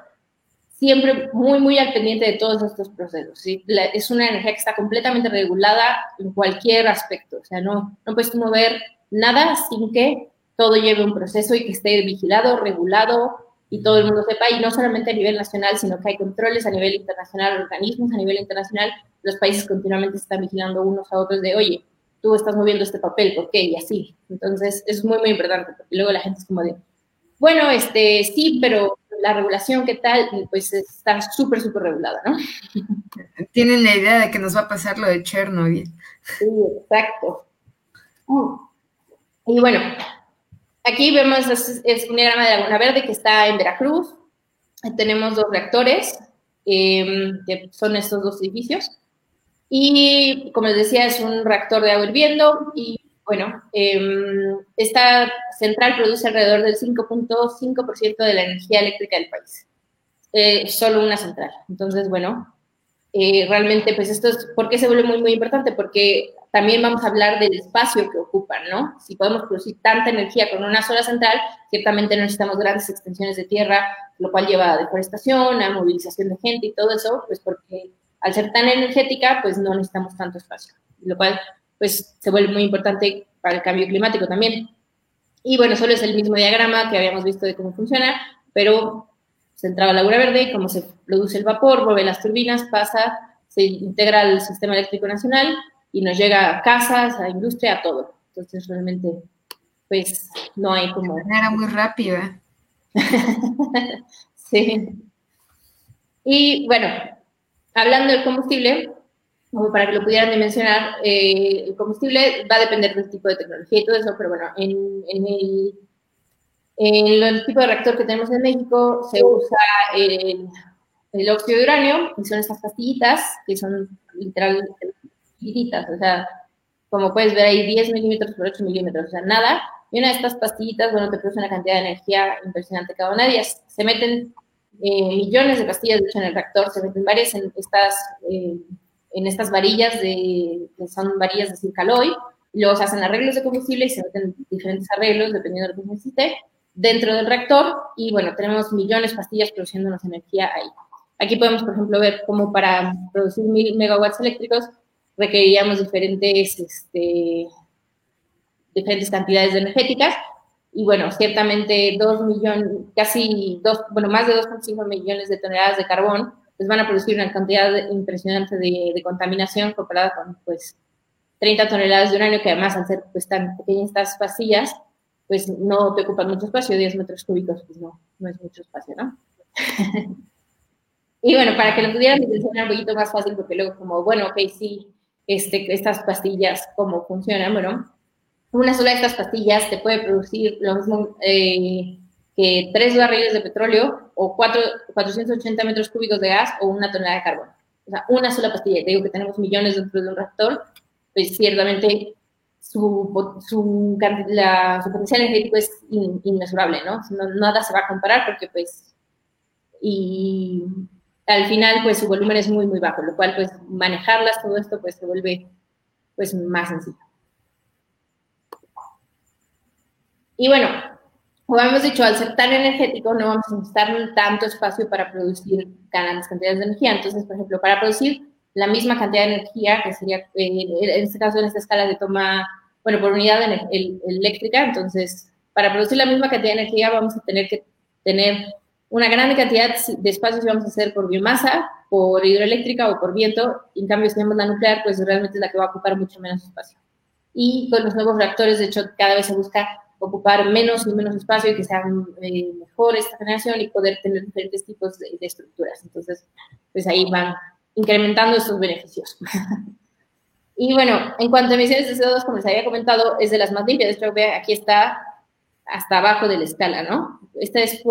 siempre muy, muy al pendiente de todos estos procesos. es una energía que está completamente regulada en cualquier aspecto. O sea, no, no puedes mover nada sin que todo lleve un proceso y que esté vigilado, regulado y todo el mundo sepa, y no solamente a nivel nacional, sino que hay controles a nivel internacional, organismos a nivel internacional, los países continuamente están vigilando unos a otros de, oye, tú estás moviendo este papel, ¿por qué? Y así. Entonces, es muy, muy importante, porque luego la gente es como de, bueno, este, sí, pero la regulación, ¿qué tal? Pues está súper, súper regulada, ¿no?
Tienen la idea de que nos va a pasar lo de Chernobyl.
Sí, exacto. Mm. Y bueno, aquí vemos es, un diagrama de Laguna Verde que está en Veracruz. Tenemos dos reactores, em, que son estos dos edificios. Y como les decía, es un reactor de agua hirviendo y bueno, em, esta central produce alrededor del 5.5% de la energía eléctrica del país. Eh, solo una central. Entonces, bueno, eh, realmente, pues esto es, ¿por qué se vuelve muy, muy importante? Porque también vamos a hablar del espacio que ocupan, ¿no? Si podemos producir tanta energía con una sola central, ciertamente necesitamos grandes extensiones de tierra, lo cual lleva a deforestación, a movilización de gente y todo eso, pues porque al ser tan energética, pues no necesitamos tanto espacio, lo cual pues se vuelve muy importante para el cambio climático también. Y bueno, solo es el mismo diagrama que habíamos visto de cómo funciona, pero centrado en la Laguna Verde, cómo se produce el vapor, mueve las turbinas, pasa, se integra al sistema eléctrico nacional y nos llega a casas, a industria, a todo. Entonces, realmente, pues, no hay como...
De manera muy rápida.
sí. Y bueno, hablando del combustible, como para que lo pudieran dimensionar, eh, el combustible va a depender del tipo de tecnología y todo eso, pero bueno, en, el, en el tipo de reactor que tenemos en México se usa el, el óxido de uranio, y son estas pastillitas, que son literalmente chiquititas, o sea, como puedes ver ahí, 10 milímetros por 8 milímetros, o sea, nada. Y una de estas pastillitas, bueno, te produce una cantidad de energía impresionante cada una de ellas. Se meten eh, millones de pastillas, de hecho, en el reactor, se meten varias en estas... Eh, en estas varillas de, que son varillas de Circaloy, luego se hacen arreglos de combustible y se meten diferentes arreglos dependiendo de lo que necesite dentro del reactor y bueno, tenemos millones de pastillas produciéndonos energía ahí. Aquí podemos, por ejemplo, ver cómo para producir mil megawatts eléctricos requeriríamos diferentes, este, diferentes cantidades de energéticas y bueno, ciertamente dos millones, casi dos, bueno, más de 2,5 millones de toneladas de carbón pues van a producir una cantidad impresionante de, contaminación comparada con, pues, 30 toneladas de uranio, que además al ser pues, tan pequeñas estas pastillas, pues no te ocupan mucho espacio, 10 metros cúbicos, pues no, no es mucho espacio, ¿no? y bueno, para que lo pudieran dimensionar un poquito más fácil, porque luego como, bueno, ok, sí, este, estas pastillas, ¿cómo funcionan? Bueno, una sola de estas pastillas te puede producir lo mismo eh, que tres barriles de petróleo o cuatro, 480 metros cúbicos de gas o una tonelada de carbón. O sea, una sola pastilla. Te digo que tenemos millones dentro de un reactor, pues ciertamente su, su, la, su potencial energético es inmesurable, ¿no? Nada se va a comparar porque pues, y al final pues su volumen es muy, muy bajo, lo cual pues manejarlas, todo esto pues se vuelve pues más sencillo. Y bueno, como hemos dicho, al ser tan energético no vamos a necesitar tanto espacio para producir grandes cantidades de energía. Entonces, por ejemplo, para producir la misma cantidad de energía, que sería, eh, en este caso, en esta escala de toma, bueno, por unidad eléctrica, entonces, para producir la misma cantidad de energía vamos a tener que tener una gran cantidad de espacio si vamos a hacer por biomasa, por hidroeléctrica o por viento. En cambio, si tenemos la nuclear, pues realmente es la que va a ocupar mucho menos espacio. Y con los nuevos reactores, de hecho, cada vez se busca ocupar menos y menos espacio y que sea eh, mejor esta generación y poder tener diferentes tipos de, estructuras. Entonces, pues ahí van incrementando estos beneficios. y bueno, en cuanto a emisiones de CO2, como les había comentado, es de las más limpias. De hecho, aquí está hasta abajo de la escala, ¿no? Esta es,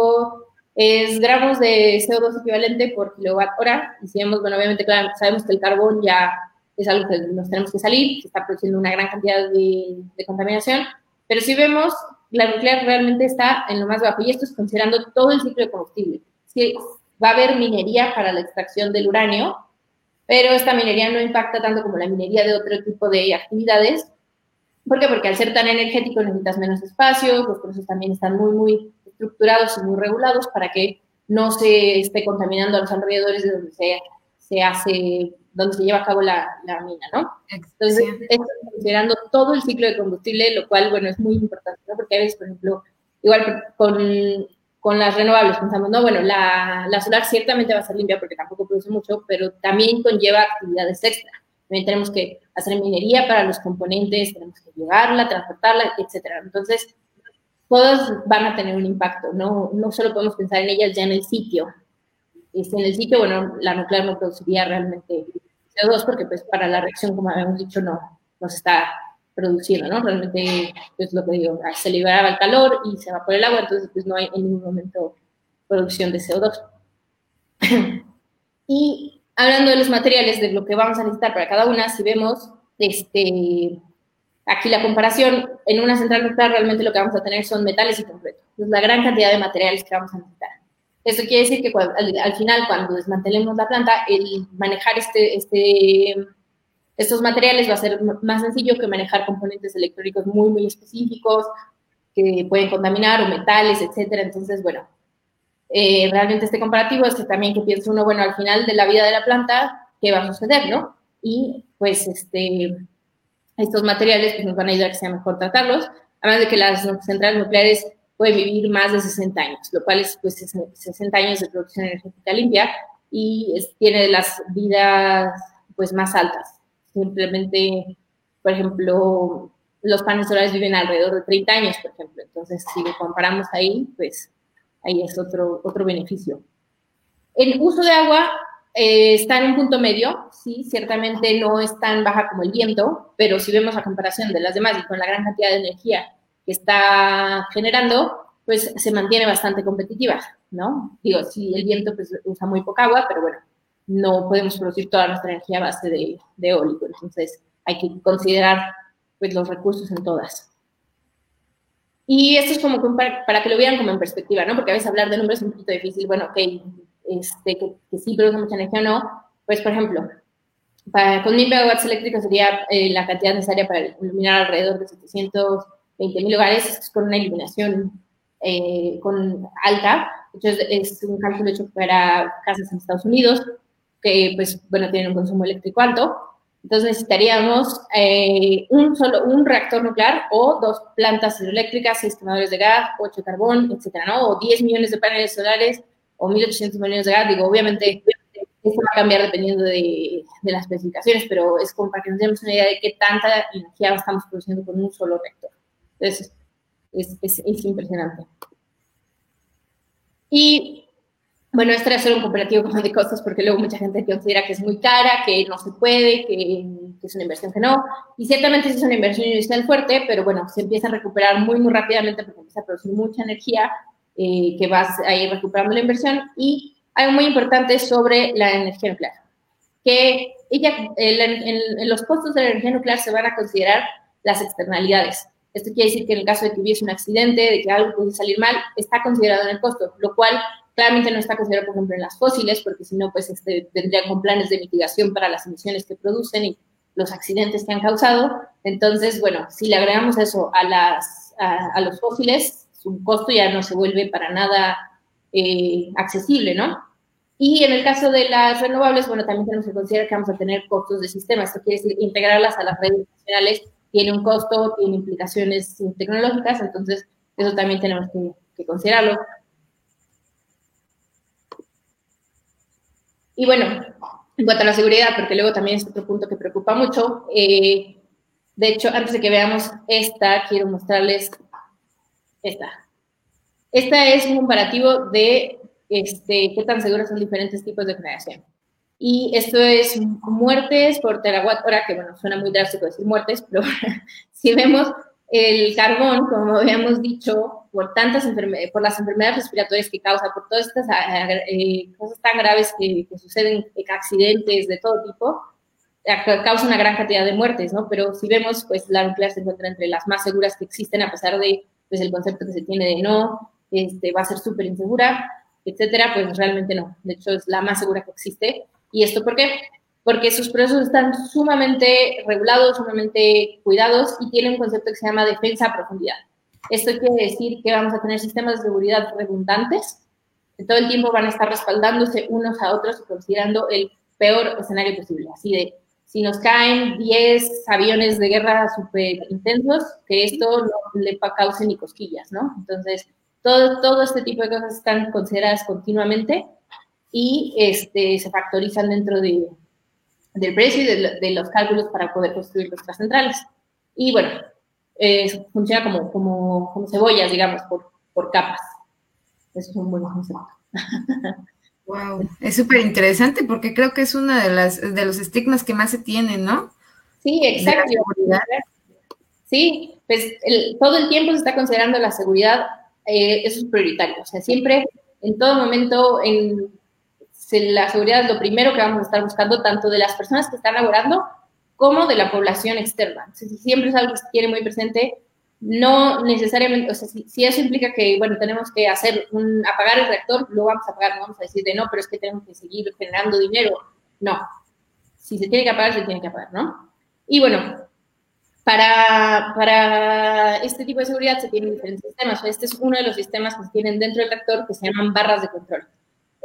es gramos de CO2 equivalente por kilowatt hora. Y si vemos, bueno, obviamente, claro, sabemos que el carbón ya es algo que nos tenemos que salir, que está produciendo una gran cantidad de, de contaminación pero si vemos, la nuclear realmente está en lo más bajo, y esto es considerando todo el ciclo de combustible. Va a haber minería para la extracción del uranio, pero esta minería no impacta tanto como la minería de otro tipo de actividades, ¿Por qué? Porque al ser tan energético necesitas menos espacio, los procesos también están muy, muy estructurados y muy regulados para que no se esté contaminando a los alrededores de donde se, se hace, donde se lleva a cabo la, la mina, ¿no? Entonces, esto considerando todo el ciclo de combustible, lo cual, bueno, es muy importante, ¿no? Porque a veces, por ejemplo, igual con, con las renovables pensamos, no, bueno, la, la solar ciertamente va a ser limpia porque tampoco produce mucho, pero también conlleva actividades extra. También tenemos que hacer minería para los componentes, tenemos que llevarla, transportarla, etcétera. Entonces, todas van a tener un impacto, no, no solo podemos pensar en ellas ya en el sitio. En el sitio, bueno, la nuclear no produciría realmente CO2 porque pues para la reacción, como habíamos dicho, no, no se está produciendo, ¿no? Realmente, pues lo que digo, se liberaba el calor y se va por el agua, entonces pues no hay en ningún momento producción de CO2. y hablando de los materiales, de lo que vamos a necesitar para cada una, si vemos, este, aquí la comparación, en una central nuclear realmente lo que vamos a tener son metales y concreto. Es la gran cantidad de materiales que vamos a necesitar. Esto quiere decir que al, final, cuando desmantelemos la planta, el manejar este, este, estos materiales va a ser más sencillo que manejar componentes electrónicos muy, muy específicos que pueden contaminar o metales, etcétera. Entonces, bueno, eh, realmente este comparativo es también que piensa uno, bueno, al final de la vida de la planta, ¿qué va a suceder, no? Y pues este, estos materiales pues, nos van a ayudar a que sea mejor tratarlos, además de que las centrales nucleares pueden vivir más de 60 años, lo cual es pues 60 años de producción energética limpia y tiene las vidas pues más altas. Simplemente, por ejemplo, los paneles solares viven alrededor de 30 años, por ejemplo. Entonces, si lo comparamos ahí, pues ahí es otro, otro beneficio. El uso de agua eh, está en un punto medio, sí, ciertamente no es tan baja como el viento, pero si vemos a comparación de las demás y con la gran cantidad de energía que está generando, pues se mantiene bastante competitiva, ¿no? Digo, si el viento pues, usa muy poca agua, pero bueno, no podemos producir toda nuestra energía a base de, de eólico, entonces hay que considerar pues, los recursos en todas. Y esto es como para, que lo vieran como en perspectiva, ¿no? Porque a veces hablar de números es un poquito difícil, bueno, ok, este, que, que sí produce mucha energía o no, pues por ejemplo, para, con 1000 megawatts eléctricos sería eh, la cantidad necesaria para iluminar alrededor de 700 20.000 hogares, con una iluminación eh, con alta, entonces es un cálculo hecho para casas en Estados Unidos, que pues bueno, tienen un consumo eléctrico alto, entonces necesitaríamos eh, un solo, un reactor nuclear o dos plantas hidroeléctricas, seis quemadores de gas, ocho carbón, etcétera. O 10 millones de paneles solares o 1.800 millones de gas, digo, obviamente esto va a cambiar dependiendo de, las especificaciones, pero es como para que nos demos una idea de qué tanta energía estamos produciendo con un solo reactor. Entonces, es, es, es impresionante. Y bueno, este era solo un comparativo como de costos, porque luego mucha gente considera que es muy cara, que no se puede, que, es una inversión que no. Y ciertamente es una inversión inicial fuerte, pero bueno, se empieza a recuperar muy, muy rápidamente porque empieza a producir mucha energía eh, que vas a ir recuperando la inversión. Y algo muy importante sobre la energía nuclear, que ella, en, los costos de la energía nuclear se van a considerar las externalidades. Esto quiere decir que en el caso de que hubiese un accidente, de que algo pudiese salir mal, está considerado en el costo, lo cual Claramente no está considerado, por ejemplo, en las fósiles, porque si no, pues este, tendrían con planes de mitigación para las emisiones que producen y los accidentes que han causado. Entonces, bueno, si le agregamos eso a, las, a, los fósiles, su costo ya no se vuelve para nada eh, accesible, ¿no? Y en el caso de las renovables, bueno, también tenemos que considerar que vamos a tener costos de sistema. Esto quiere decir integrarlas a las redes nacionales tiene un costo, tiene implicaciones tecnológicas, entonces eso también tenemos que, que considerarlo. Y bueno, en cuanto a la seguridad, porque luego también es otro punto que preocupa mucho, eh, de hecho, antes de que veamos esta, quiero mostrarles esta. Esta es un comparativo de este, qué tan seguros son diferentes tipos de generación. Y esto es muertes por terawatt hora, que bueno, suena muy drástico decir muertes, pero si vemos el carbón, como habíamos dicho, por tantas por las enfermedades respiratorias que causa, por todas estas eh, cosas tan graves que, suceden, accidentes de todo tipo, causa una gran cantidad de muertes, ¿no? Pero si vemos, pues la nuclear se encuentra entre las más seguras que existen, a pesar de pues, el concepto que se tiene de no, este, va a ser súper insegura, etcétera, pues realmente no. De hecho, es la más segura que existe. ¿Y esto por qué? porque sus procesos están sumamente regulados, sumamente cuidados y tienen un concepto que se llama defensa a profundidad. Esto quiere decir que vamos a tener sistemas de seguridad redundantes, que todo el tiempo van a estar respaldándose unos a otros y considerando el peor escenario posible. Así de, si nos caen 10 aviones de guerra súper intensos, que esto no le cause ni cosquillas, ¿no? Entonces, todo, todo este tipo de cosas están consideradas continuamente y este, se factorizan dentro de, del precio y de, los cálculos para poder construir nuestras centrales. Y bueno, eh, funciona como, como, como, cebollas, digamos, por, por capas. Eso es un buen concepto.
Wow, es súper interesante porque creo que es uno de, las, de los estigmas que más se tienen, ¿no?
Sí, exacto. Sí, pues todo el tiempo se está considerando la seguridad, eh, eso es prioritario. O sea, siempre, en todo momento, en, la seguridad es lo primero que vamos a estar buscando, tanto de las personas que están laborando como de la población externa. siempre es algo que se tiene muy presente no necesariamente, o sea, si, eso implica que, bueno, tenemos que hacer un, apagar el reactor, lo vamos a apagar, no vamos a decir de no, pero es que tenemos que seguir generando dinero. No. Si se tiene que apagar, se tiene que apagar, ¿no? Y bueno, para, para este tipo de seguridad se tienen diferentes sistemas. Este es uno de los sistemas que se tienen dentro del reactor que se llaman barras de control.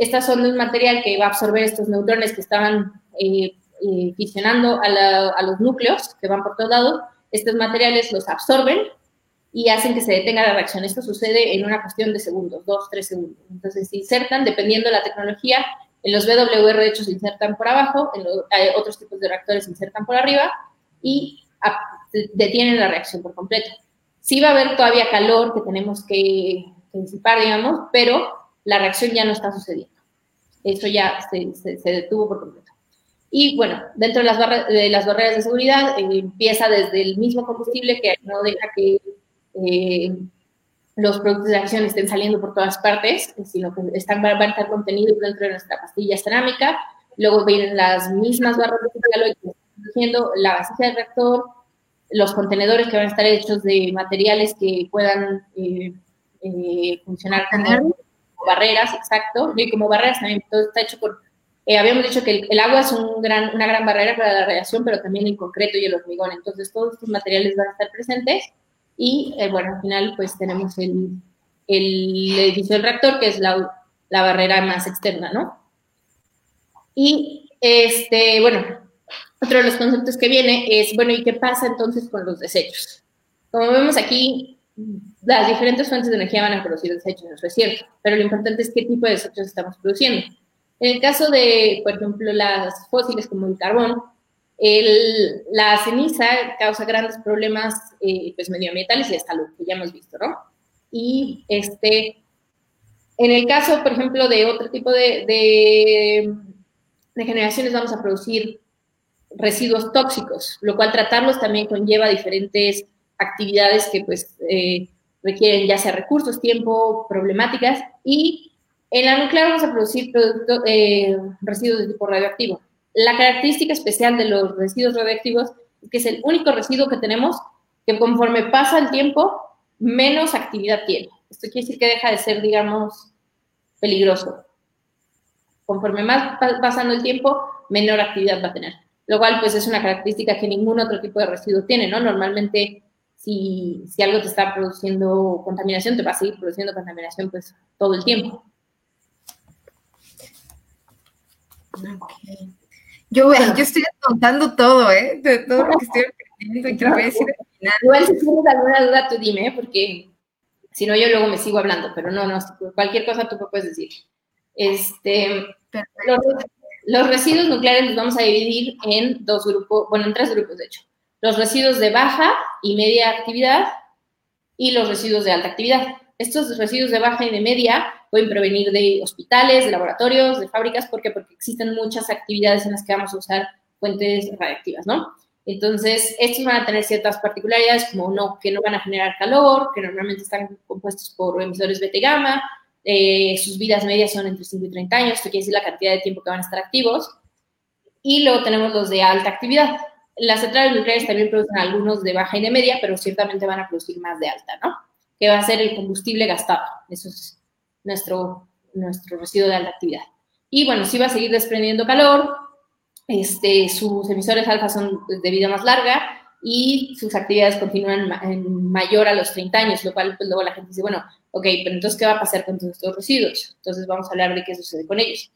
Estas son de un material que va a absorber estos neutrones que estaban eh, eh, fisionando a, a los núcleos que van por todos lados. Estos materiales los absorben y hacen que se detenga la reacción. Esto sucede en una cuestión de segundos, dos, tres segundos. Entonces se insertan, dependiendo de la tecnología, en los BWR de hecho se insertan por abajo, en otros tipos de reactores se insertan por arriba y detienen la reacción por completo. Sí va a haber todavía calor que tenemos que, disipar, digamos, pero la reacción ya no está sucediendo. Eso ya se, detuvo por completo. Y bueno, dentro de las, barreras de seguridad eh, empieza desde el mismo combustible que no deja que eh, los productos de acción estén saliendo por todas partes, sino que están, van a estar contenidos dentro de nuestra pastilla cerámica. Luego vienen las mismas barras de cereal que están produciendo, la vasija del reactor, los contenedores que van a estar hechos de materiales que puedan eh, eh, funcionar como barreras, exacto, y como barreras también, todo está hecho por, habíamos dicho que el, agua es un gran, una gran barrera para la radiación, pero también el concreto y el hormigón, entonces todos estos materiales van a estar presentes y eh, bueno, al final pues tenemos el, el, edificio del reactor, que es la, la barrera más externa, ¿no? Y este, bueno, otro de los conceptos que viene es, bueno, ¿y qué pasa entonces con los desechos? Como vemos aquí, las diferentes fuentes de energía van a producir desechos, eso es cierto, pero lo importante es qué tipo de desechos estamos produciendo. En el caso de, por ejemplo, las fósiles como el carbón, la ceniza causa grandes problemas eh, pues, medioambientales y de salud, que ya hemos visto, ¿no? Y este, en el caso, por ejemplo, de otro tipo de, de, generaciones, vamos a producir residuos tóxicos, lo cual tratarlos también conlleva diferentes actividades que pues eh, requieren ya sea recursos, tiempo, problemáticas, y en la nuclear vamos a producir eh, residuos de tipo radioactivo. La característica especial de los residuos radioactivos es que es el único residuo que tenemos que conforme pasa el tiempo, menos actividad tiene. Esto quiere decir que deja de ser, digamos, peligroso. Conforme más pasando el tiempo, menor actividad va a tener. Lo cual, pues, es una característica que ningún otro tipo de residuo tiene, ¿no? Normalmente, si, si algo te está produciendo contaminación, te va a seguir produciendo contaminación, pues, todo el tiempo.
Okay. Yo, yo estoy contando todo, ¿eh? De todo lo que estoy aprendiendo y decir
Igual si tienes alguna duda, tú dime, ¿eh? porque si no, yo luego me sigo hablando, pero no, no, cualquier cosa tú me puedes decir. Este, los, residuos nucleares los vamos a dividir en dos grupos, bueno, en tres grupos, de hecho. Los residuos de baja y media actividad y los residuos de alta actividad. Estos residuos de baja y de media pueden provenir de hospitales, de laboratorios, de fábricas, ¿por qué? Porque existen muchas actividades en las que vamos a usar fuentes radiactivas, ¿no? Entonces, estos van a tener ciertas particularidades como no, que no van a generar calor, que normalmente están compuestos por emisores beta gamma, eh, sus vidas medias son entre 5 y 30 años, esto quiere decir la cantidad de tiempo que van a estar activos. Y luego tenemos los de alta actividad. Las centrales nucleares también producen algunos de baja y de media, pero ciertamente van a producir más de alta, ¿no? que va a ser el combustible gastado. Eso es nuestro, nuestro residuo de alta actividad. Y bueno, sí va a seguir desprendiendo calor, este, sus emisores alfa son de vida más larga y sus actividades continúan mayor a los 30 años, lo cual pues, luego la gente dice, bueno, ok, pero entonces, ¿qué va a pasar con todos estos residuos? Entonces vamos a hablar de qué sucede con ellos.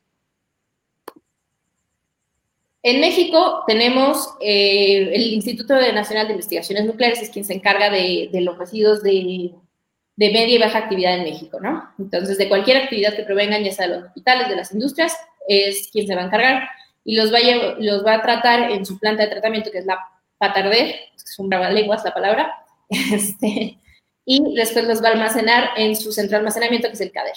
En México tenemos eh, el Instituto Nacional de Investigaciones Nucleares, es quien se encarga de, los residuos de, media y baja actividad en México, ¿no? Entonces, de cualquier actividad que provengan, ya sea de los hospitales, de las industrias, es quien se va a encargar y los va a, los va a tratar en su planta de tratamiento, que es la Patarder, es un lenguas la palabra, este, y después los va a almacenar en su centro de almacenamiento, que es el CADER.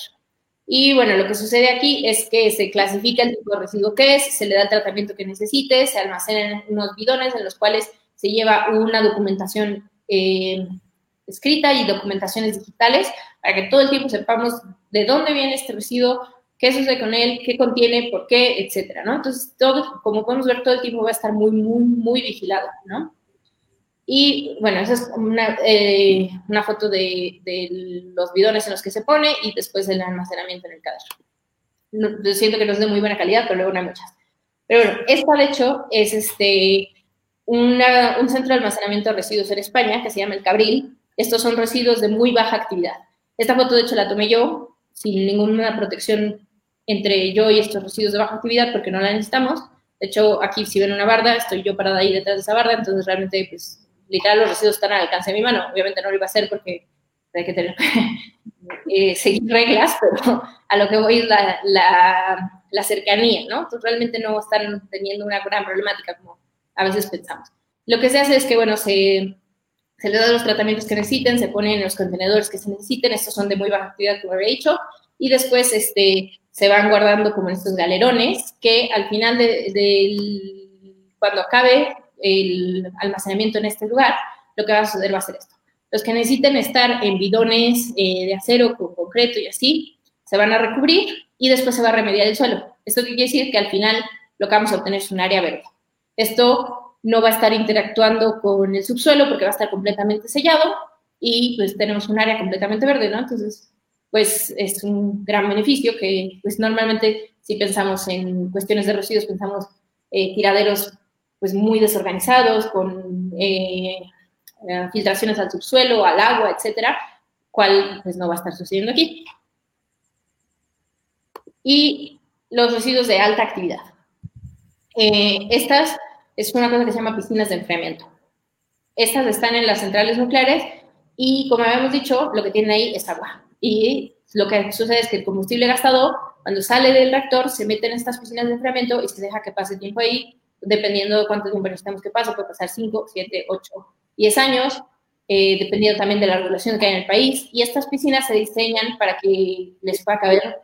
Y bueno, lo que sucede aquí es que se clasifica el tipo de residuo que es, se le da el tratamiento que necesite, se almacenan unos bidones en los cuales se lleva una documentación eh, escrita y documentaciones digitales para que todo el tiempo sepamos de dónde viene este residuo, qué sucede con él, qué contiene, por qué, etcétera, ¿no? Entonces, todo, como podemos ver, todo el tiempo va a estar muy, muy, muy vigilado, ¿no? Y bueno, esa es una, eh, una foto de, de, los bidones en los que se pone y después el almacenamiento en el cadero. yo siento que no es de muy buena calidad, pero luego no hay muchas. Pero bueno, esta de hecho es este, una, un centro de almacenamiento de residuos en España que se llama el Cabril. Estos son residuos de muy baja actividad. Esta foto de hecho la tomé yo sin ninguna protección entre yo y estos residuos de baja actividad porque no la necesitamos. De hecho, aquí si ven una barda, estoy yo parada ahí detrás de esa barda, entonces realmente, pues, literal, los residuos están al alcance de mi mano. Obviamente no lo iba a hacer porque hay que tener, eh, seguir reglas, pero a lo que voy es la, la, la, cercanía, ¿no? Entonces realmente no están teniendo una gran problemática como a veces pensamos. Lo que se hace es que, bueno, se, se les da los tratamientos que necesiten, se ponen en los contenedores que se necesiten, estos son de muy baja actividad, como había dicho, y después este, se van guardando como en estos galerones que al final de, cuando acabe el almacenamiento en este lugar, lo que va a suceder va a ser esto. Los que necesiten estar en bidones eh, de acero con concreto y así, se van a recubrir y después se va a remediar el suelo. Esto quiere decir que al final lo que vamos a obtener es un área verde. Esto no va a estar interactuando con el subsuelo porque va a estar completamente sellado y pues tenemos un área completamente verde, ¿no? Entonces, pues es un gran beneficio que pues normalmente si pensamos en cuestiones de residuos, pensamos eh, tiraderos pues muy desorganizados, con eh, eh, filtraciones al subsuelo, al agua, etcétera, cual pues no va a estar sucediendo aquí. Y los residuos de alta actividad. estas es una cosa que se llama piscinas de enfriamiento. Estas están en las centrales nucleares y como habíamos dicho, lo que tienen ahí es agua y lo que sucede es que el combustible gastado, cuando sale del reactor, se mete en estas piscinas de enfriamiento y se deja que pase tiempo ahí, dependiendo de cuánto tiempo necesitamos que pase, puede pasar 5, 7, 8, 10 años, eh, dependiendo también de la regulación que hay en el país. Y estas piscinas se diseñan para que les pueda caber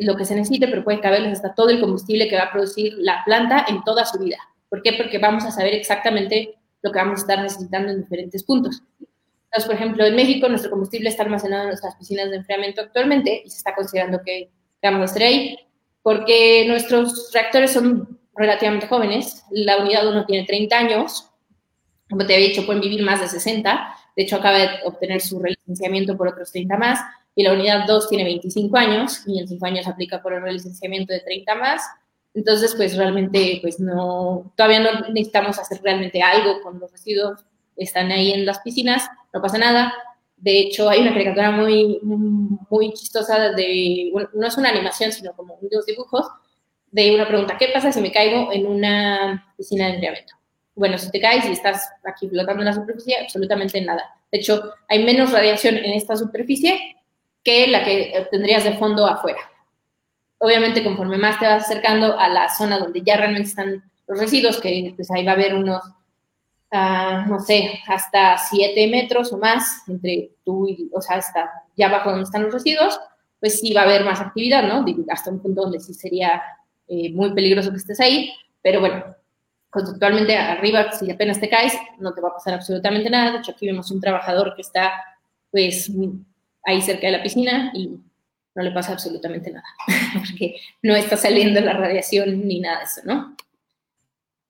lo que se necesite, pero puede caberles hasta todo el combustible que va a producir la planta en toda su vida. ¿Por qué? Porque vamos a saber exactamente lo que vamos a estar necesitando en diferentes puntos. Entonces, por ejemplo, en México nuestro combustible está almacenado en nuestras piscinas de enfriamiento actualmente y se está considerando que vamos a estar ahí porque nuestros reactores son relativamente jóvenes. La unidad 1 tiene 30 años. Como te había dicho, pueden vivir más de 60. De hecho, acaba de obtener su relicenciamiento por otros 30 más. Y la unidad 2 tiene 25 años y en 5 años aplica por el relicenciamiento de 30 más. Entonces, pues realmente, pues no, todavía no necesitamos hacer realmente algo con los residuos están ahí en las piscinas, no pasa nada. De hecho, hay una caricatura muy, muy chistosa de, no es una animación, sino como unos dibujos, de una pregunta, ¿qué pasa si me caigo en una piscina de enfriamiento? Bueno, si te caes y estás aquí flotando en la superficie, absolutamente nada. De hecho, hay menos radiación en esta superficie que la que tendrías de fondo afuera. Obviamente, conforme más te vas acercando a la zona donde ya realmente están los residuos, que pues ahí va a haber unos no sé, hasta 7 metros o más entre tú y, o sea, hasta ya abajo donde están los residuos, pues sí va a haber más actividad, ¿no? Hasta un punto donde sí sería eh, muy peligroso que estés ahí, pero bueno, conceptualmente arriba, si apenas te caes, no te va a pasar absolutamente nada. De hecho, aquí vemos un trabajador que está, pues, ahí cerca de la piscina y no le pasa absolutamente nada, porque no está saliendo la radiación ni nada de eso, ¿no?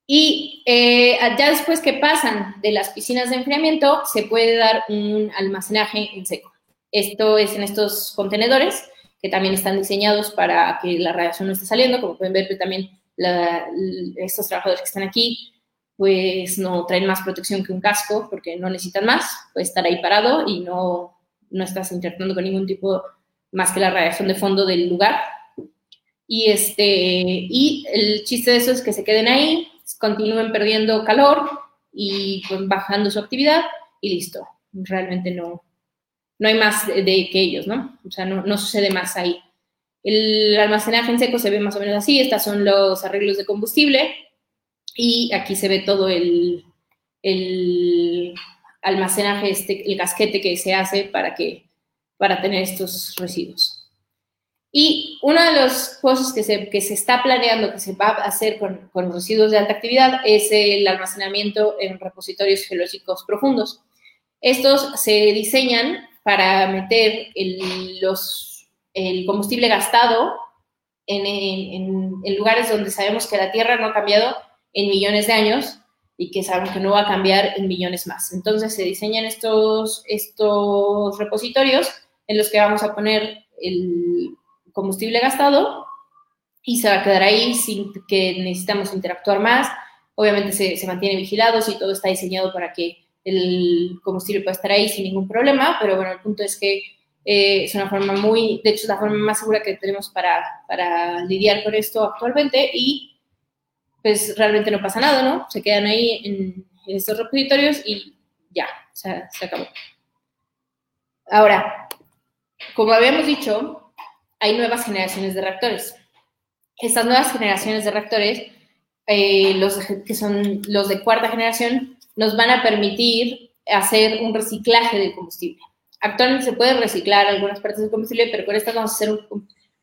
Y eh, ya después que pasan de las piscinas de enfriamiento, se puede dar un almacenaje en seco. Esto es en estos contenedores que también están diseñados para que la radiación no esté saliendo. Como pueden ver, también estos trabajadores que están aquí pues no traen más protección que un casco porque no necesitan más, puede estar ahí parado y no, no estás interactuando con ningún tipo más que la radiación de fondo del lugar. Y, este, y el chiste de eso es que se queden ahí, continúen perdiendo calor y pues, bajando su actividad y listo. Realmente no, no hay más de, que ellos, ¿no? O sea, no, sucede más ahí. El almacenaje en seco se ve más o menos así, estos son los arreglos de combustible y aquí se ve todo el, el almacenaje, este, el casquete que se hace para, que, para tener estos residuos. Y una de las cosas que se, que se está planeando que se va a hacer con, con residuos de alta actividad es el almacenamiento en repositorios geológicos profundos. Estos se diseñan para meter el, combustible gastado en, lugares donde sabemos que la Tierra no ha cambiado en millones de años y que sabemos que no va a cambiar en millones más. Entonces se diseñan estos, estos repositorios en los que vamos a poner el combustible gastado y se va a quedar ahí sin que necesitamos interactuar más. Obviamente se, se mantiene vigilados y todo está diseñado para que el combustible pueda estar ahí sin ningún problema, pero bueno, el punto es que eh, es una forma muy, de hecho es la forma más segura que tenemos para, para lidiar con esto actualmente y pues realmente no pasa nada, ¿no? Se quedan ahí en, estos repositorios y ya, se acabó. Ahora, como habíamos dicho, hay nuevas generaciones de reactores. Estas nuevas generaciones de reactores, eh, los que son los de cuarta generación, nos van a permitir hacer un reciclaje del combustible. Actualmente se puede reciclar algunas partes del combustible, pero con estas vamos a hacer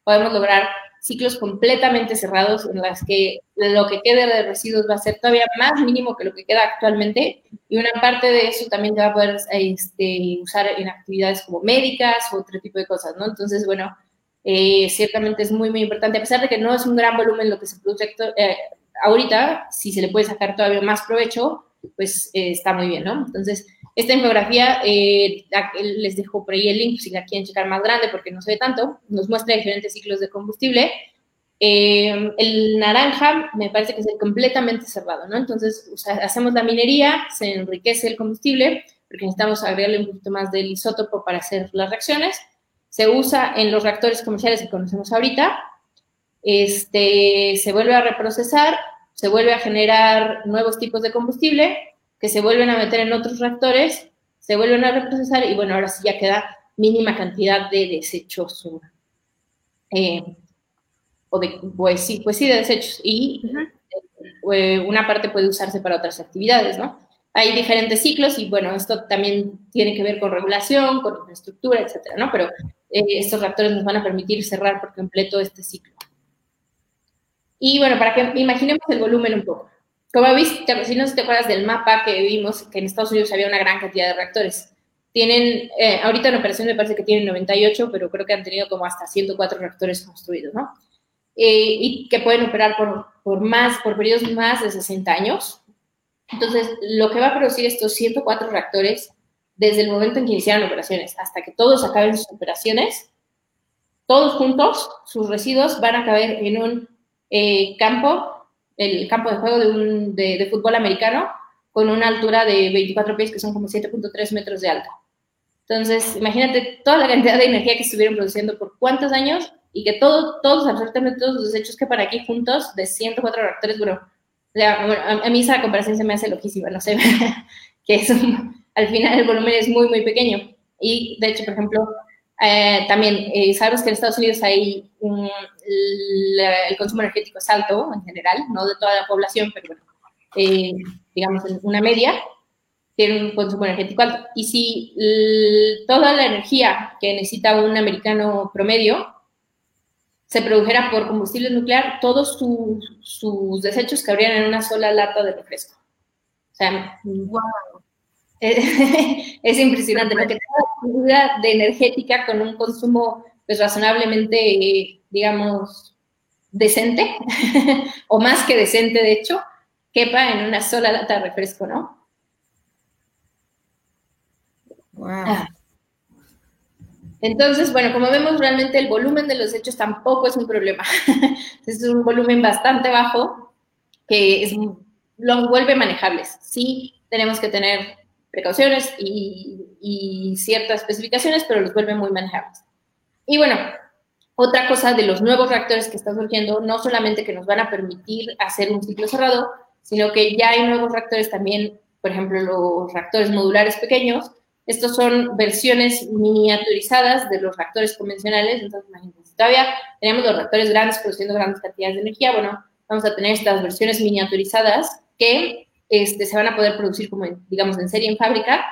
podemos lograr ciclos completamente cerrados en las que lo que quede de residuos va a ser todavía más mínimo que lo que queda actualmente y una parte de eso también se va a poder este, usar en actividades como médicas o otro tipo de cosas, ¿no? Entonces, bueno, eh, ciertamente es muy, muy importante, a pesar de que no es un gran volumen lo que se produce eh, ahorita, si se le puede sacar todavía más provecho, pues eh, está muy bien, ¿no? Entonces, esta infografía, eh, les dejo por ahí el link si la quieren checar más grande porque no se ve tanto, nos muestra diferentes ciclos de combustible. Eh, el naranja me parece que es completamente cerrado, ¿no? Entonces, hacemos la minería, se enriquece el combustible, porque necesitamos agregarle un poquito más del isótopo para hacer las reacciones. Se usa en los reactores comerciales que conocemos ahorita. Este, se vuelve a reprocesar, se vuelve a generar nuevos tipos de combustible que se vuelven a meter en otros reactores, se vuelven a reprocesar y bueno, ahora sí ya queda mínima cantidad de desechos. Eh, o de, pues sí, pues sí, de desechos. Y eh, una parte puede usarse para otras actividades, ¿no? Hay diferentes ciclos y bueno, esto también tiene que ver con regulación, con infraestructura, etcétera, ¿no? Pero eh, estos reactores nos van a permitir cerrar por completo este ciclo. Y bueno, para que imaginemos el volumen un poco. Como viste, si no te acuerdas del mapa que vimos, que en Estados Unidos había una gran cantidad de reactores. Tienen, eh, ahorita en operación me parece que tienen 98, pero creo que han tenido como hasta 104 reactores construidos, ¿no? Eh, y que pueden operar por, por más, por periodos más de 60 años. Entonces, lo que va a producir estos 104 reactores, desde el momento en que iniciaron operaciones hasta que todos acaben sus operaciones, todos juntos, sus residuos van a caber en un eh, campo el campo de juego de, un, de, fútbol americano con una altura de 24 pies, que son como 7.3 metros de alto. Entonces, imagínate toda la cantidad de energía que estuvieron produciendo por cuántos años y que todo, todos, absolutamente todos los desechos que para aquí juntos de 104 reactores, bueno, a, mí esa comparación se me hace loquísima, no sé, que es al final el volumen es muy, muy pequeño. Y de hecho, por ejemplo, eh, también eh, que en Estados Unidos hay el consumo energético es alto en general, no de toda la población, pero bueno, eh, digamos una media, tiene un consumo energético alto. Y si toda la energía que necesita un americano promedio se produjera por combustible nuclear, todos sus desechos cabrían en una sola lata de refresco. O sea, wow. es impresionante, porque toda de energética con un consumo pues, razonablemente, digamos, decente, o más que decente, de hecho, quepa en una sola lata de refresco, ¿no? Wow. Ah. Entonces, bueno, como vemos, realmente el volumen de los hechos tampoco es un problema. es un volumen bastante bajo que es, los vuelve manejables. Sí, tenemos que tener precauciones y, ciertas especificaciones, pero los vuelve muy manejables. Y bueno, otra cosa de los nuevos reactores que están surgiendo, no solamente que nos van a permitir hacer un ciclo cerrado, sino que ya hay nuevos reactores también, por ejemplo, los reactores modulares pequeños, estos son versiones miniaturizadas de los reactores convencionales. Entonces, imagínense, todavía tenemos los reactores grandes produciendo grandes cantidades de energía. Bueno, vamos a tener estas versiones miniaturizadas que este, se van a poder producir, como digamos, en serie en fábrica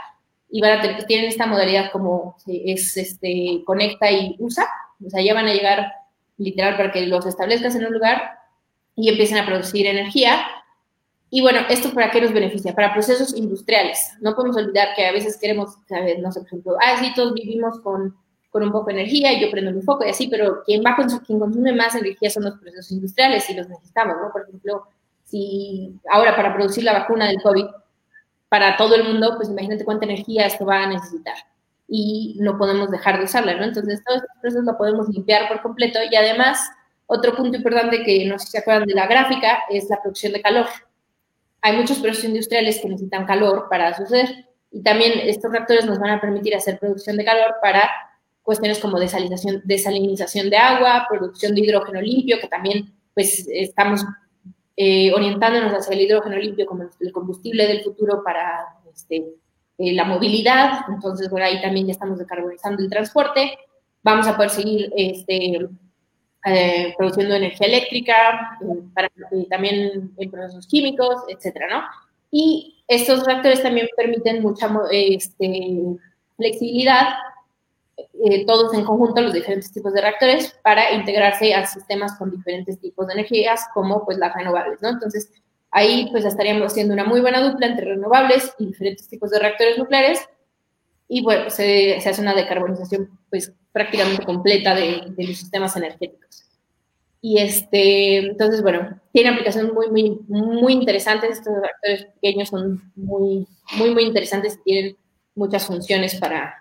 y van a tener, tienen esta modalidad como es este, conecta y usa. O sea, ya van a llegar literal para que los establezcas en un lugar y empiecen a producir energía y bueno, ¿esto para qué nos beneficia? Para procesos industriales. No podemos olvidar que a veces queremos, saber, no sé, por ejemplo, ah, sí, todos vivimos con, con un poco de energía y yo prendo mi foco y así, pero quien va quien consume más energía son los procesos industriales y los necesitamos, ¿no? Por ejemplo, si ahora para producir la vacuna del COVID para todo el mundo, pues imagínate cuánta energía esto va a necesitar. Y no podemos dejar de usarla, ¿no? Entonces, todos estos procesos lo podemos limpiar por completo. Y además, otro punto importante que no sé si se acuerdan de la gráfica es la producción de calor. Hay muchos procesos industriales que necesitan calor para suceder y también estos reactores nos van a permitir hacer producción de calor para cuestiones como desalinización, desalinización de agua, producción de hidrógeno limpio, que también pues estamos eh, orientándonos hacia el hidrógeno limpio como el combustible del futuro para este, eh, la movilidad. Entonces, bueno, ahí también ya estamos decarbonizando el transporte. Vamos a poder seguir este, eh, produciendo energía eléctrica, para, también en procesos químicos, etcétera, ¿no? Y estos reactores también permiten mucha este, flexibilidad, eh, todos en conjunto, los diferentes tipos de reactores, para integrarse a sistemas con diferentes tipos de energías, como pues las renovables, ¿no? Entonces, ahí pues estaríamos haciendo una muy buena dupla entre renovables y diferentes tipos de reactores nucleares, y bueno, se, hace una decarbonización pues prácticamente completa de, de, los sistemas energéticos. Y este, entonces, bueno, tiene aplicaciones muy, muy, muy interesantes. Estos reactores pequeños son muy, muy, muy interesantes y tienen muchas funciones para,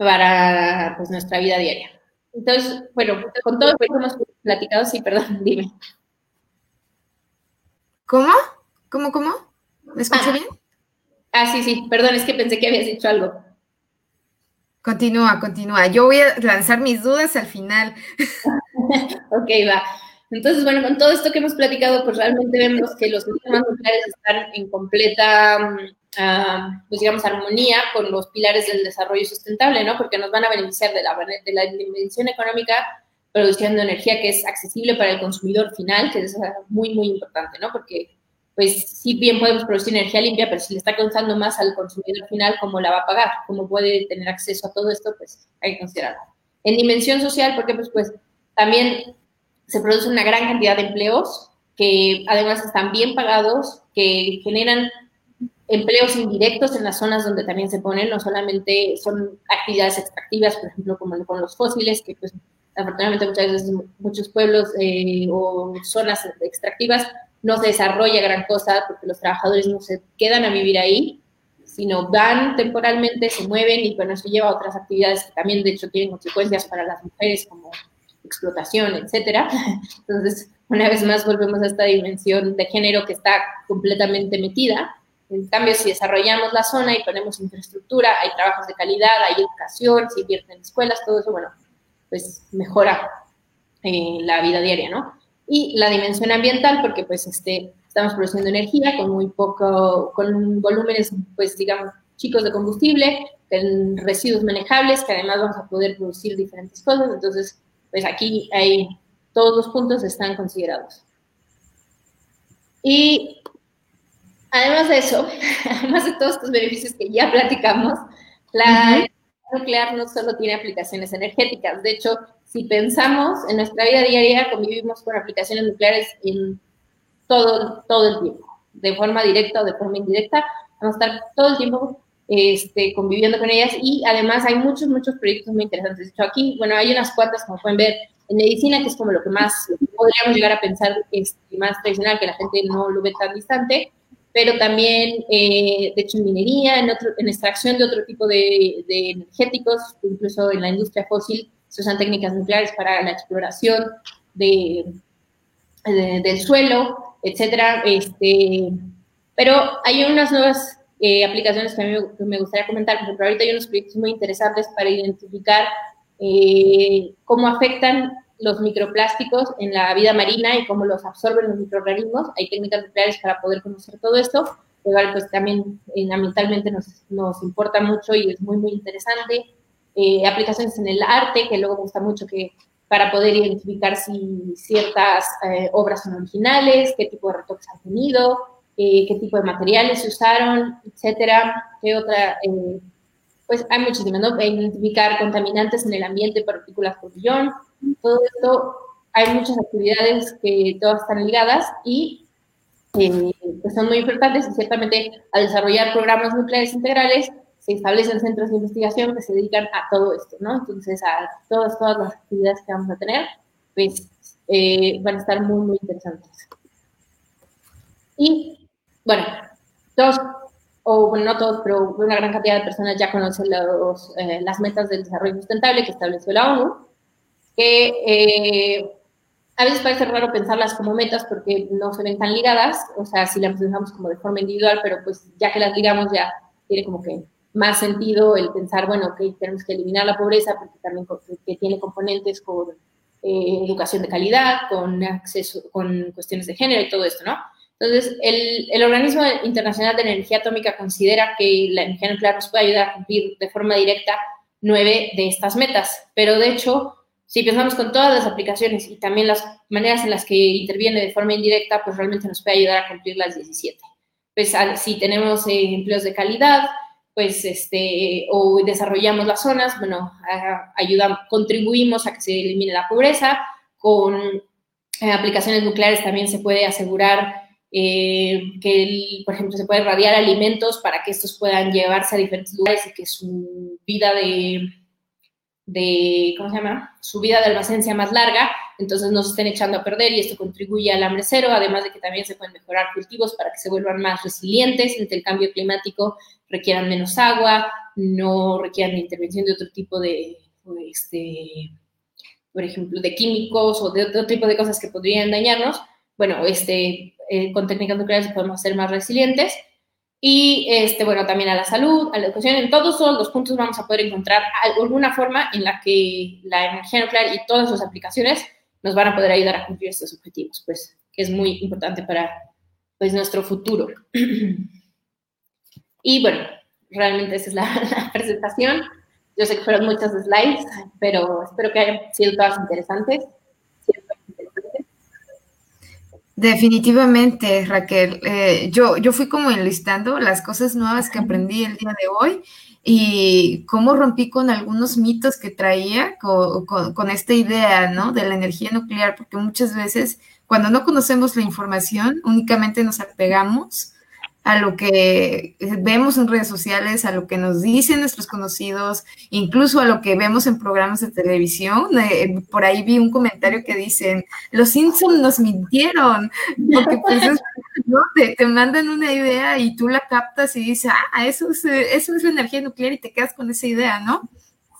para pues, nuestra vida diaria. Entonces, bueno, con todo lo que hemos platicado, sí, perdón, dime.
¿Cómo? ¿Cómo, cómo? ¿Me escuché
ah,
bien?
Ah, sí, sí, perdón, es que pensé que habías dicho algo.
Continúa, continúa. Yo voy a lanzar mis dudas al final.
ok, va. Entonces, bueno, con todo esto que hemos platicado, pues realmente vemos que los sistemas nucleares están en completa, uh, pues digamos, armonía con los pilares del desarrollo sustentable, ¿no? Porque nos van a beneficiar de la, de la dimensión económica produciendo energía que es accesible para el consumidor final, que es muy, muy importante, ¿no? Porque pues sí bien podemos producir energía limpia, pero si le está causando más al consumidor final, ¿cómo la va a pagar? ¿Cómo puede tener acceso a todo esto? Pues hay que considerarlo. En dimensión social, porque pues, pues también se produce una gran cantidad de empleos que además están bien pagados, que generan empleos indirectos en las zonas donde también se ponen, no solamente son actividades extractivas, por ejemplo, como con los fósiles, que pues afortunadamente muchas veces muchos pueblos eh, o zonas extractivas no se desarrolla gran cosa porque los trabajadores no se quedan a vivir ahí, sino van temporalmente, se mueven y bueno, eso lleva a otras actividades que también de hecho tienen consecuencias para las mujeres como explotación, etcétera. Entonces, una vez más volvemos a esta dimensión de género que está completamente metida. En cambio, si desarrollamos la zona y ponemos infraestructura, hay trabajos de calidad, hay educación, se invierte en escuelas, todo eso, bueno, pues mejora eh, la vida diaria, ¿no? y la dimensión ambiental, porque pues este, estamos produciendo energía con muy poco, con volúmenes, pues digamos, chicos de combustible, con residuos manejables, que además vamos a poder producir diferentes cosas, entonces, pues aquí hay, todos los puntos están considerados. Y además de eso, además de todos estos beneficios que ya platicamos, la nuclear no solo tiene aplicaciones energéticas, de hecho, si pensamos en nuestra vida diaria, convivimos con aplicaciones nucleares en todo, todo el tiempo, de forma directa o de forma indirecta, vamos a estar todo el tiempo este, conviviendo con ellas y además hay muchos, muchos proyectos muy interesantes. De hecho, aquí, bueno, hay unas cuantas, como pueden ver, en medicina, que es como lo que más podríamos llegar a pensar, es más tradicional, que la gente no lo ve tan distante, pero también, eh, de hecho, en minería, en, extracción de otro tipo de, energéticos, incluso en la industria fósil se usan técnicas nucleares para la exploración de, del suelo, etcétera. Este, pero hay unas nuevas eh, aplicaciones que a mí me gustaría comentar. Por ejemplo, ahorita hay unos proyectos muy interesantes para identificar eh, cómo afectan los microplásticos en la vida marina y cómo los absorben los microorganismos. Hay técnicas nucleares para poder conocer todo esto. Igual, pues también eh, ambientalmente nos, nos, importa mucho y es muy, muy interesante. Eh, aplicaciones en el arte, que luego gusta mucho que para poder identificar si ciertas obras son originales, qué tipo de retoques han tenido, qué tipo de materiales se usaron, etcétera. ¿Qué otra? pues hay muchísimas, ¿no? Identificar contaminantes en el ambiente, partículas por billón, todo esto, hay muchas actividades que todas están ligadas y eh, que son muy importantes y ciertamente al desarrollar programas nucleares integrales se establecen centros de investigación que se dedican a todo esto, ¿no? Entonces, a todas, todas las actividades que vamos a tener, pues eh, van a estar muy, muy interesantes. Y, bueno, todos o bueno, no todos, pero una gran cantidad de personas ya conocen los, eh, las metas del desarrollo sustentable que estableció la ONU, que eh, a veces parece raro pensarlas como metas porque no se ven tan ligadas, o sea, si las pensamos como de forma individual, pero pues ya que las ligamos ya tiene como que más sentido el pensar, bueno, ok, tenemos que eliminar la pobreza porque también que tiene componentes con eh, educación de calidad, con acceso, con cuestiones de género y todo esto, ¿no? Entonces, el, Organismo Internacional de Energía Atómica considera que la energía nuclear nos puede ayudar a cumplir de forma directa nueve de estas metas, pero de hecho, si pensamos con todas las aplicaciones y también las maneras en las que interviene de forma indirecta, pues realmente nos puede ayudar a cumplir las 17. Pues si tenemos eh, empleos de calidad, pues este, o desarrollamos las zonas, bueno, ayuda, contribuimos a que se elimine la pobreza, con eh, aplicaciones nucleares también se puede asegurar eh, que, por ejemplo, se puede radiar alimentos para que estos puedan llevarse a diferentes lugares y que su vida de, de, ¿cómo se llama? Su vida de almacén sea más larga, entonces no se estén echando a perder y esto contribuye al hambre cero, además de que también se pueden mejorar cultivos para que se vuelvan más resilientes ante el cambio climático, requieran menos agua, no requieran intervención de otro tipo de, este, por ejemplo, de químicos o de otro tipo de cosas que podrían dañarnos. Bueno, este, eh, con técnicas nucleares podemos ser más resilientes. Y, este, bueno, también a la salud, a la educación, en todos, los puntos vamos a poder encontrar alguna forma en la que la energía nuclear y todas sus aplicaciones nos van a poder ayudar a cumplir estos objetivos, pues, que es muy importante para, pues, nuestro futuro. y, bueno, realmente esa es la, la presentación. Yo sé que fueron muchas slides, pero espero que hayan sido todas interesantes.
Definitivamente, Raquel. Eh, yo, yo fui como enlistando las cosas nuevas que aprendí el día de hoy y cómo rompí con algunos mitos que traía con, con, esta idea, ¿no? De la energía nuclear, porque muchas veces cuando no conocemos la información, únicamente nos apegamos a lo que vemos en redes sociales, a lo que nos dicen nuestros conocidos, incluso a lo que vemos en programas de televisión. Eh, por ahí vi un comentario que dicen, los Simpsons nos mintieron, porque pues ¿no? te, mandan una idea y tú la captas y dices, ah, eso es, eso es la energía nuclear y te quedas con esa idea, ¿no?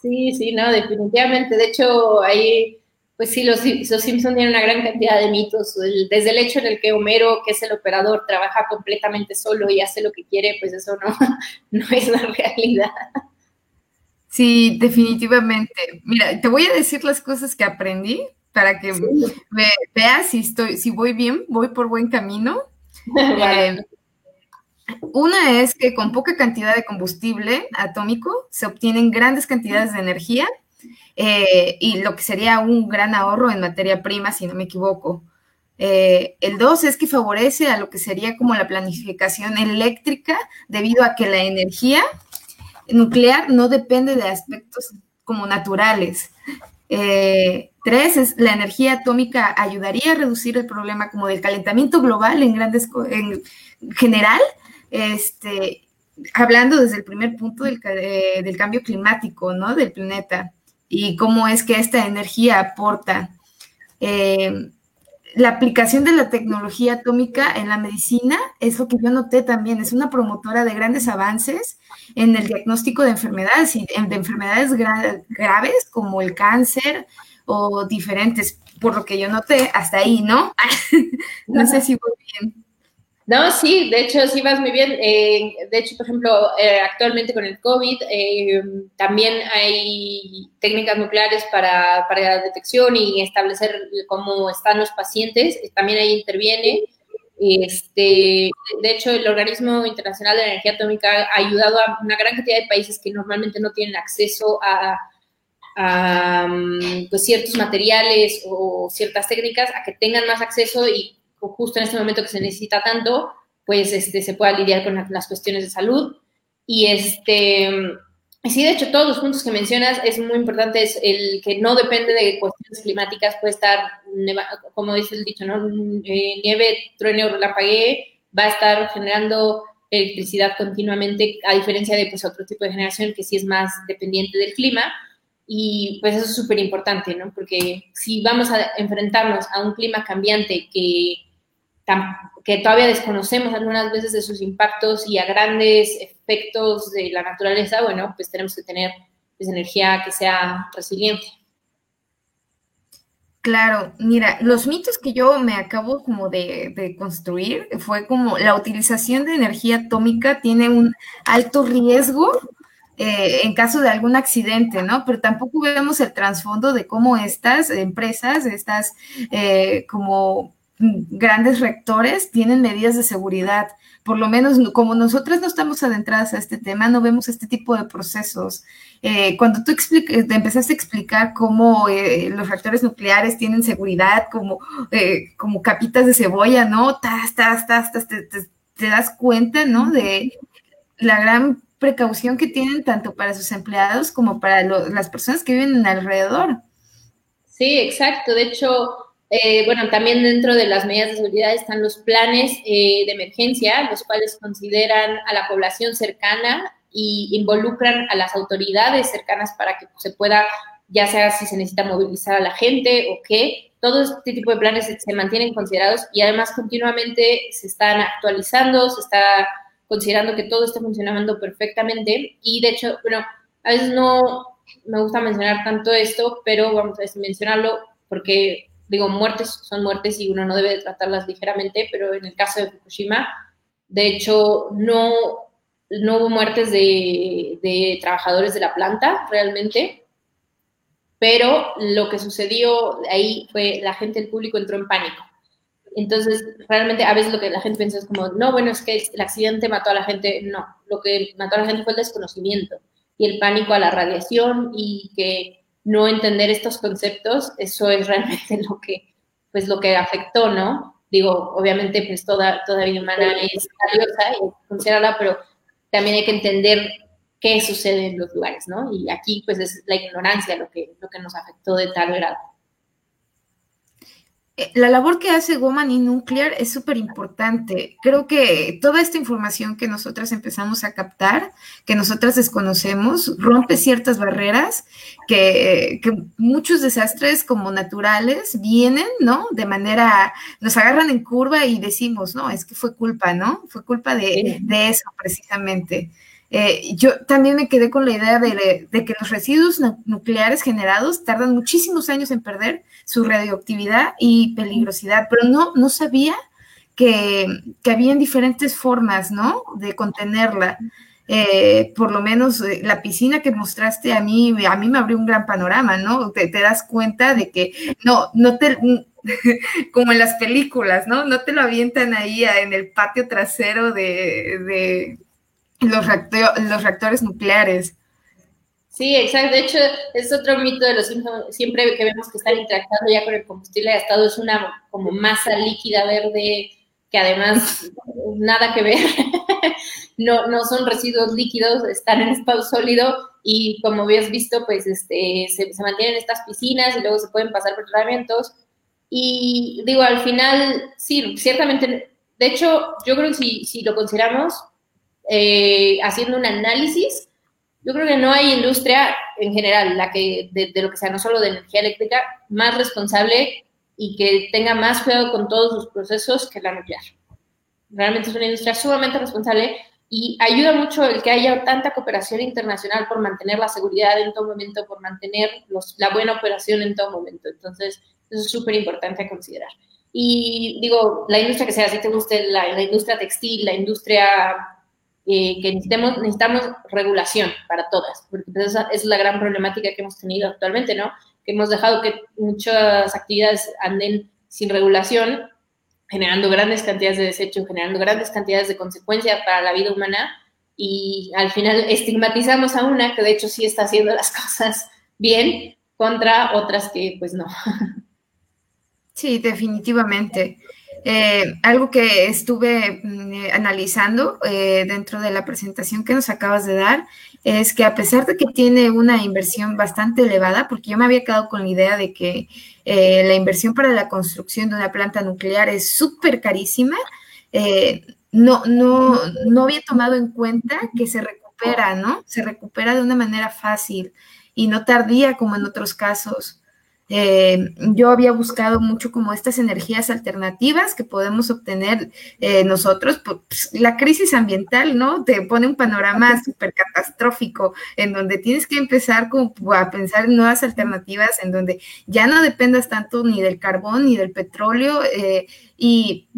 Sí, sí, no, definitivamente. De hecho, ahí pues sí, los, los Simpsons tienen una gran cantidad de mitos, desde el hecho en el que Homero, que es el operador, trabaja completamente solo y hace lo que quiere, pues eso no, no es la realidad.
Sí, definitivamente. Mira, te voy a decir las cosas que aprendí para que veas si estoy, si voy bien, voy por buen camino. Eh, una es que con poca cantidad de combustible atómico se obtienen grandes cantidades de energía eh, y lo que sería un gran ahorro en materia prima, si no me equivoco. Eh, el dos es que favorece a lo que sería como la planificación eléctrica, debido a que la energía nuclear no depende de aspectos como naturales. Eh, tres es la energía atómica ayudaría a reducir el problema como del calentamiento global en grandes en general, este, hablando desde el primer punto del, del cambio climático, ¿no? Del planeta y cómo es que esta energía aporta. Eh, la aplicación de la tecnología atómica en la medicina es lo que yo noté también, es una promotora de grandes avances en el diagnóstico de enfermedades, de enfermedades graves como el cáncer o diferentes, por lo que yo noté hasta ahí, ¿no? no sé si voy bien.
No, sí, de hecho sí vas muy bien. Eh, de hecho, por ejemplo, eh, actualmente con el COVID eh, también hay técnicas nucleares para, para, la detección y establecer cómo están los pacientes. También ahí interviene. Este, de hecho, el Organismo Internacional de Energía Atómica ha ayudado a una gran cantidad de países que normalmente no tienen acceso a, mm, pues, ciertos materiales o ciertas técnicas a que tengan más acceso y justo en este momento que se necesita tanto, pues este, se pueda lidiar con las cuestiones de salud. Y este, sí, de hecho, todos los puntos que mencionas es muy importante, es el que no depende de cuestiones climáticas, puede estar, como dice el dicho, ¿no? Eh, nieve, truene o relampaguee, va a estar generando electricidad continuamente, a diferencia de pues, otro tipo de generación que sí es más dependiente del clima. Y pues eso es súper importante, ¿no? Porque si vamos a enfrentarnos a un clima cambiante que que todavía desconocemos algunas veces de sus impactos y a grandes efectos de la naturaleza, bueno, pues tenemos que tener pues, energía que sea resiliente.
Claro, mira, los mitos que yo me acabo como de, construir fue como la utilización de energía atómica tiene un alto riesgo eh, en caso de algún accidente, ¿no? Pero tampoco vemos el trasfondo de cómo estas empresas, estas eh, como grandes rectores tienen medidas de seguridad. Por lo menos, como nosotras no estamos adentradas a este tema, no vemos este tipo de procesos. Eh, cuando tú empezaste a explicar cómo eh, los reactores nucleares tienen seguridad como, eh, como capitas de cebolla, ¿no? Tas, tas, tas, te, das cuenta, ¿no? De la gran precaución que tienen tanto para sus empleados como para las personas que viven alrededor.
Sí, exacto. De hecho, eh, bueno, también dentro de las medidas de seguridad están los planes eh, de emergencia, los cuales consideran a la población cercana y involucran a las autoridades cercanas para que se pueda, ya sea si se necesita movilizar a la gente o qué, todo este tipo de planes se mantienen considerados y además continuamente se están actualizando, se está considerando que todo esté funcionando perfectamente. Y de hecho, bueno, a veces no me gusta mencionar tanto esto, pero vamos a mencionarlo porque digo, muertes son muertes y uno no debe tratarlas ligeramente, pero en el caso de Fukushima, de hecho, no, no hubo muertes de, trabajadores de la planta realmente, pero lo que sucedió ahí fue la gente, el público entró en pánico. Entonces, realmente a veces lo que la gente piensa es como, no, bueno, es que el accidente mató a la gente. No, lo que mató a la gente fue el desconocimiento y el pánico a la radiación y que no entender estos conceptos, eso es realmente lo que, pues, lo que afectó, ¿no? Digo, obviamente, pues toda, toda vida humana es valiosa y funciona, pero también hay que entender qué sucede en los lugares, ¿no? Y aquí, pues, es la ignorancia lo que, lo que nos afectó de tal grado.
Eh, la labor que hace Woman in Nuclear es súper importante. Creo que toda esta información que nosotras empezamos a captar, que nosotras desconocemos, rompe ciertas barreras que, muchos desastres como naturales vienen, ¿no? De manera, nos agarran en curva y decimos, no, es que fue culpa, ¿no? Fue culpa de, de eso precisamente. Eh, yo también me quedé con la idea de, que los residuos nucleares generados tardan muchísimos años en perder su radioactividad y peligrosidad, pero no, no sabía que, que habían diferentes formas, ¿no? De contenerla. Eh, por lo menos eh, la piscina que mostraste a mí, a mí me abrió un gran panorama, ¿no? Te, das cuenta de que no, no como en las películas, ¿no? No te lo avientan ahí en el patio trasero de los, los reactores nucleares.
Sí, exacto. De hecho, es otro mito de los Siempre que vemos que están interactuando ya con el combustible gastado, es una como masa líquida verde que además nada que ver. no, no son residuos líquidos, están en estado sólido y como habías visto, pues este, se, se mantienen estas piscinas y luego se pueden pasar por tratamientos. Y digo, al final, sí, ciertamente, de hecho, yo creo que si, si lo consideramos, eh, haciendo un análisis, yo creo que no hay industria en general, la que de, lo que sea, no solo de energía eléctrica, más responsable y que tenga más cuidado con todos los procesos que la nuclear. Realmente es una industria sumamente responsable y ayuda mucho el que haya tanta cooperación internacional por mantener la seguridad en todo momento, por mantener los, la buena operación en todo momento. Entonces, eso es súper importante a considerar. Y digo, la industria que sea, si te guste la, la industria textil, la industria eh, que necesitemos, necesitamos regulación para todas, porque pues, esa es la gran problemática que hemos tenido actualmente, ¿no? Que hemos dejado que muchas actividades anden sin regulación, generando grandes cantidades de desecho, generando grandes cantidades de consecuencias para la vida humana y al final estigmatizamos a una que de hecho sí está haciendo las cosas bien contra otras que pues no.
Sí, definitivamente. Eh, algo que estuve mm, eh, analizando eh, dentro de la presentación que nos acabas de dar es que a pesar de que tiene una inversión bastante elevada, porque yo me había quedado con la idea de que la inversión para la construcción de una planta nuclear es súper carísima, no, no, no había tomado en cuenta que se recupera, ¿no? Se recupera de una manera fácil y no tardía como en otros casos. Eh, yo había buscado mucho como estas energías alternativas que podemos obtener eh, nosotros. Pues, la crisis ambiental, ¿no? Te pone un panorama súper catastrófico en donde tienes que empezar como a pensar en nuevas alternativas, en donde ya no dependas tanto ni del carbón ni del petróleo eh, y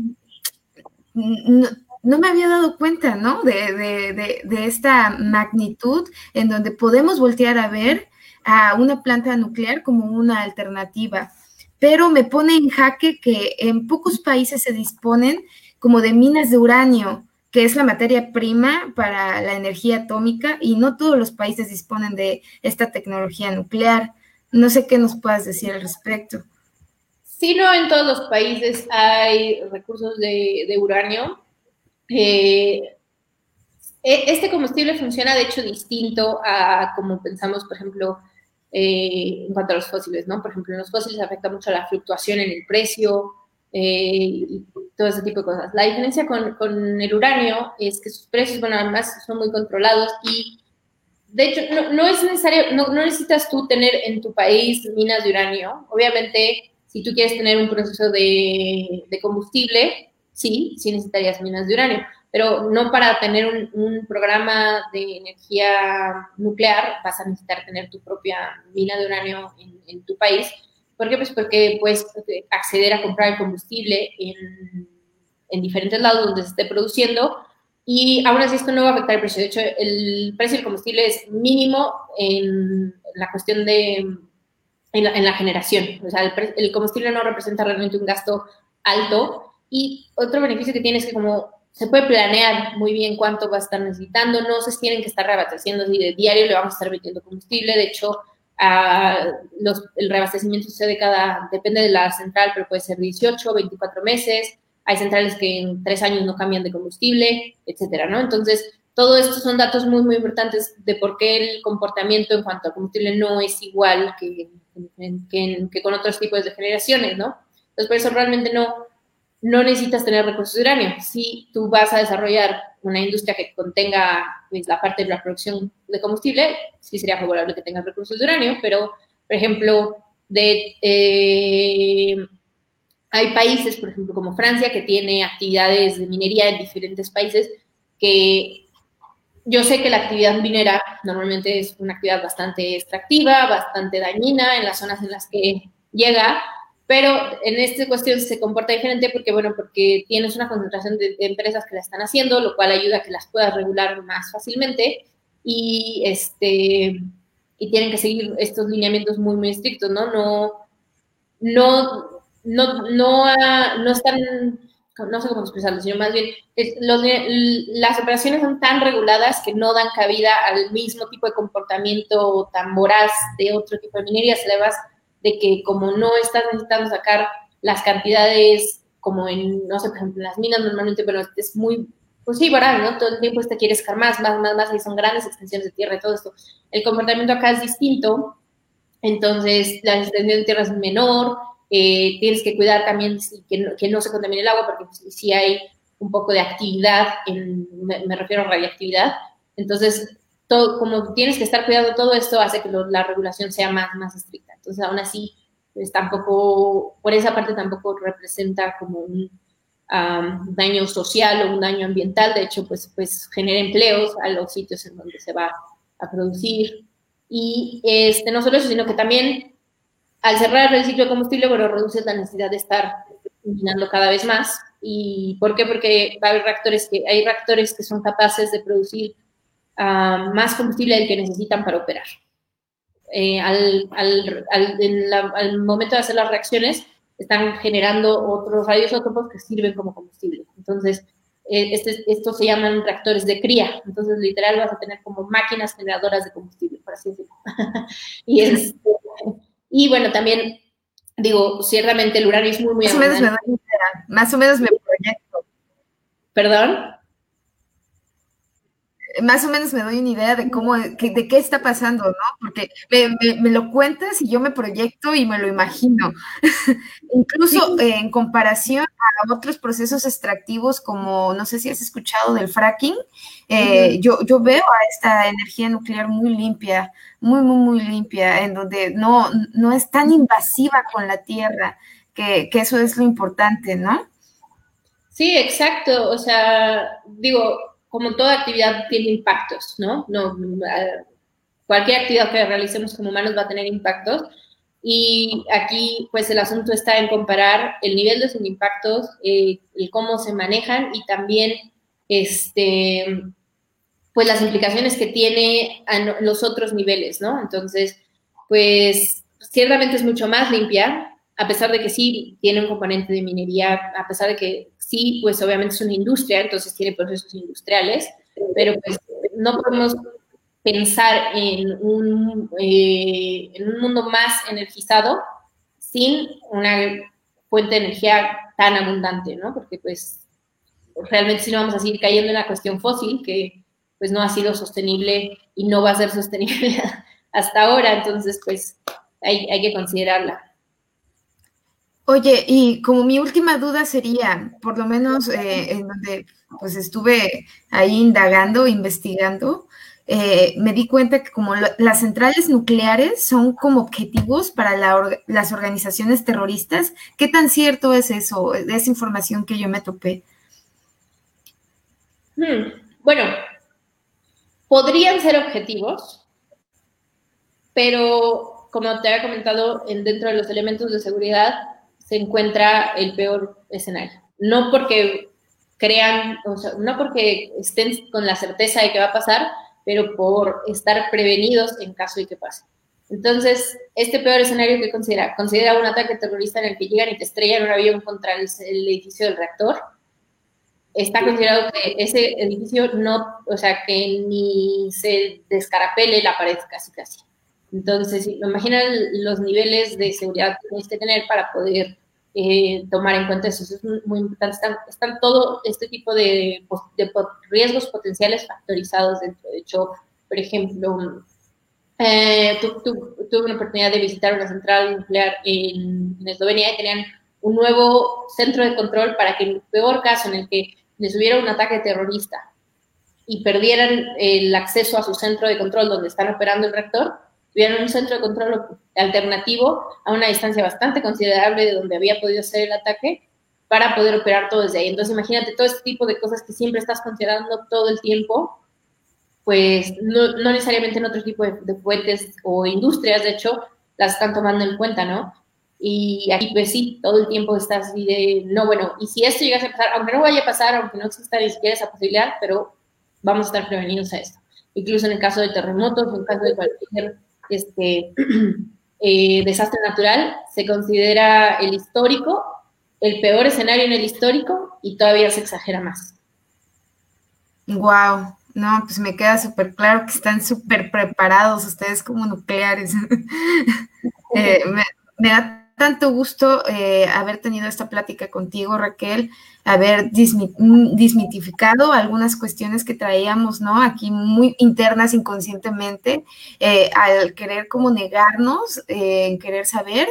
no, me había dado cuenta, ¿no? de, de esta magnitud en donde podemos voltear a ver a una planta nuclear como una alternativa, pero me pone en jaque que en pocos países se disponen como de minas de uranio, que es la materia prima para la energía atómica, y no todos los países disponen de esta tecnología nuclear. No sé qué nos puedas decir al respecto.
Sí, no en todos los países hay recursos de, uranio. Eh, e, este combustible funciona de hecho distinto a como pensamos, por ejemplo, eh, en cuanto a los fósiles, ¿no? Por ejemplo, en los fósiles afecta mucho la fluctuación en el precio eh, y todo ese tipo de cosas. La diferencia con, con, el uranio es que sus precios, bueno, además son muy controlados y de hecho, no, es necesario, no, necesitas tú tener en tu país minas de uranio. Obviamente, si tú quieres tener un proceso de combustible, sí, sí necesitarías minas de uranio pero no para tener un, programa de energía nuclear vas a necesitar tener tu propia mina de uranio en, tu país. ¿Por qué? Pues porque puedes acceder a comprar el combustible en, en, diferentes lados donde se esté produciendo y aún así esto no va a afectar el precio. De hecho, el precio del combustible es mínimo en la cuestión de, en la, generación. O sea, el, el combustible no representa realmente un gasto alto y otro beneficio que tiene es que como se puede planear muy bien cuánto va a estar necesitando, no se tienen que estar reabasteciendo así de diario, le vamos a estar metiendo combustible, de hecho, los, el reabastecimiento sucede cada, depende de la central, pero puede ser 18, 24 meses, hay centrales que en tres años no cambian de combustible, etcétera, ¿no? Entonces, todo esto son datos muy, muy importantes de por qué el comportamiento en cuanto al combustible no es igual que, que, que con otros tipos de generaciones, ¿no? Entonces, por eso realmente no, no necesitas tener recursos de uranio. Si tú vas a desarrollar una industria que contenga pues, la parte de la producción de combustible, sí sería favorable que tengas recursos de uranio, pero, por ejemplo, eh, hay países, por ejemplo, como Francia, que tiene actividades de minería en diferentes países, que yo sé que la actividad minera normalmente es una actividad bastante extractiva, bastante dañina en las zonas en las que llega, pero en esta cuestión se comporta diferente porque, bueno, porque tienes una concentración de, empresas que la están haciendo, lo cual ayuda a que las puedas regular más fácilmente y, este, y tienen que seguir estos lineamientos muy, muy estrictos, ¿no? No, no, no, no, no están, no sé cómo expresarlo, sino más bien, las operaciones son tan reguladas que no dan cabida al mismo tipo de comportamiento tan voraz de otro tipo de minería, se le vas de que como no estás necesitando sacar las cantidades como en, no sé, por ejemplo, en las minas normalmente, pero es muy, pues sí, ¿verdad? ¿no? Todo el tiempo te quieres sacar más, más, más, más, y son grandes extensiones de tierra y todo esto. El comportamiento acá es distinto, entonces la extensión de tierra es menor, eh, tienes que cuidar también que no, que no se contamine el agua, porque si hay un poco de actividad, me, refiero a radiactividad, entonces todo, como tienes que estar cuidando todo esto, hace que la regulación sea más, más estricta. Entonces, aún así, pues tampoco, por esa parte tampoco representa como un daño social o un daño ambiental, de hecho, pues, pues genera empleos a los sitios en donde se va a producir. Y este, no solo eso, sino que también al cerrar el ciclo de combustible, bueno, reduces la necesidad de estar minando cada vez más. ¿Y por qué? Porque va a haber reactores que, hay reactores que son capaces de producir más combustible del que necesitan para operar. Eh, al, al, al, momento de hacer las reacciones, están generando otros radioisótopos que sirven como combustible. Entonces, eh, este, estos se llaman reactores de cría. Entonces, literal, vas a tener como máquinas generadoras de combustible, por así decirlo. y, es, y bueno, también, digo, ciertamente el uranio es muy, muy
Más o menos me más o menos me proyecto.
¿Perdón?
Más o menos me doy una idea de cómo, de qué está pasando, ¿no? Porque me, lo cuentas y yo me proyecto y me lo imagino. Incluso en comparación a otros procesos extractivos, como no sé si has escuchado del fracking, eh, yo, yo veo a esta energía nuclear muy limpia, muy, muy, muy limpia, en donde no, no es tan invasiva con la tierra, que, que eso es lo importante, ¿no?
Sí, exacto. O sea, digo, como toda actividad tiene impactos, ¿no? no cualquier actividad que realicemos como humanos va a tener impactos. Y aquí, pues, el asunto está en comparar el nivel de sus impactos, eh, el cómo se manejan y también, este, pues, las implicaciones que tiene a los otros niveles, ¿no? Entonces, pues, ciertamente es mucho más limpia, a pesar de que sí tiene un componente de minería, a pesar de que sí, pues obviamente es una industria, entonces tiene procesos industriales, pero pues no podemos pensar en un, eh, en un mundo más energizado sin una fuente de energía tan abundante, ¿no? Porque pues realmente si no vamos a seguir cayendo en la cuestión fósil, que pues no ha sido sostenible y no va a ser sostenible hasta ahora, entonces pues hay, hay que considerarla.
Oye, y como mi última duda sería, por lo menos eh, en donde pues estuve ahí indagando, investigando, eh, me di cuenta que como las centrales nucleares son como objetivos para las organizaciones terroristas, ¿qué tan cierto es eso, esa información que yo me topé?
Hmm, bueno, podrían ser objetivos, pero como te había comentado, en, dentro de los elementos de seguridad, se encuentra el peor escenario. No porque crean, o sea, no porque estén con la certeza de que va a pasar, pero por estar prevenidos en caso de que pase. Entonces, este peor escenario que considera, considera un ataque terrorista en el que llegan y te estrellan un avión contra el, edificio del reactor. Está considerado que ese edificio no, o sea, que ni se descarapele la pared casi casi. Entonces, imaginan los niveles de seguridad que tienes que tener para poder eh, tomar en cuenta eso. es muy importante. Están, todo este tipo de, riesgos potenciales factorizados dentro. De hecho, por ejemplo, eh, tuve una oportunidad de visitar una central nuclear en, Eslovenia y tenían un nuevo centro de control para que en el peor caso en el que les hubiera un ataque terrorista y perdieran el acceso a su centro de control donde están operando el reactor, tuvieron un centro de control alternativo a una distancia bastante considerable de donde había podido ser el ataque para poder operar todo desde ahí. Entonces, imagínate todo este tipo de cosas que siempre estás considerando todo el tiempo, pues no, necesariamente en otro tipo de, fuentes o industrias, de hecho, las están tomando en cuenta, ¿no? Y aquí, pues sí, todo el tiempo estás así de, no, bueno, y si esto llegase a pasar, aunque no vaya a pasar, aunque no exista ni siquiera esa posibilidad, pero vamos a estar prevenidos a esto. Incluso en el caso de terremotos, en el caso de cualquier este, eh, desastre natural, se considera el histórico, el peor escenario en el histórico y todavía se exagera más.
Wow, no, pues me queda súper claro que están súper preparados ustedes como nucleares. Eh, me da tanto gusto eh, haber tenido esta plática contigo, Raquel, haber mm, dismitificado algunas cuestiones que traíamos, ¿no? Aquí muy internas inconscientemente, eh, al querer como negarnos, eh, en querer saber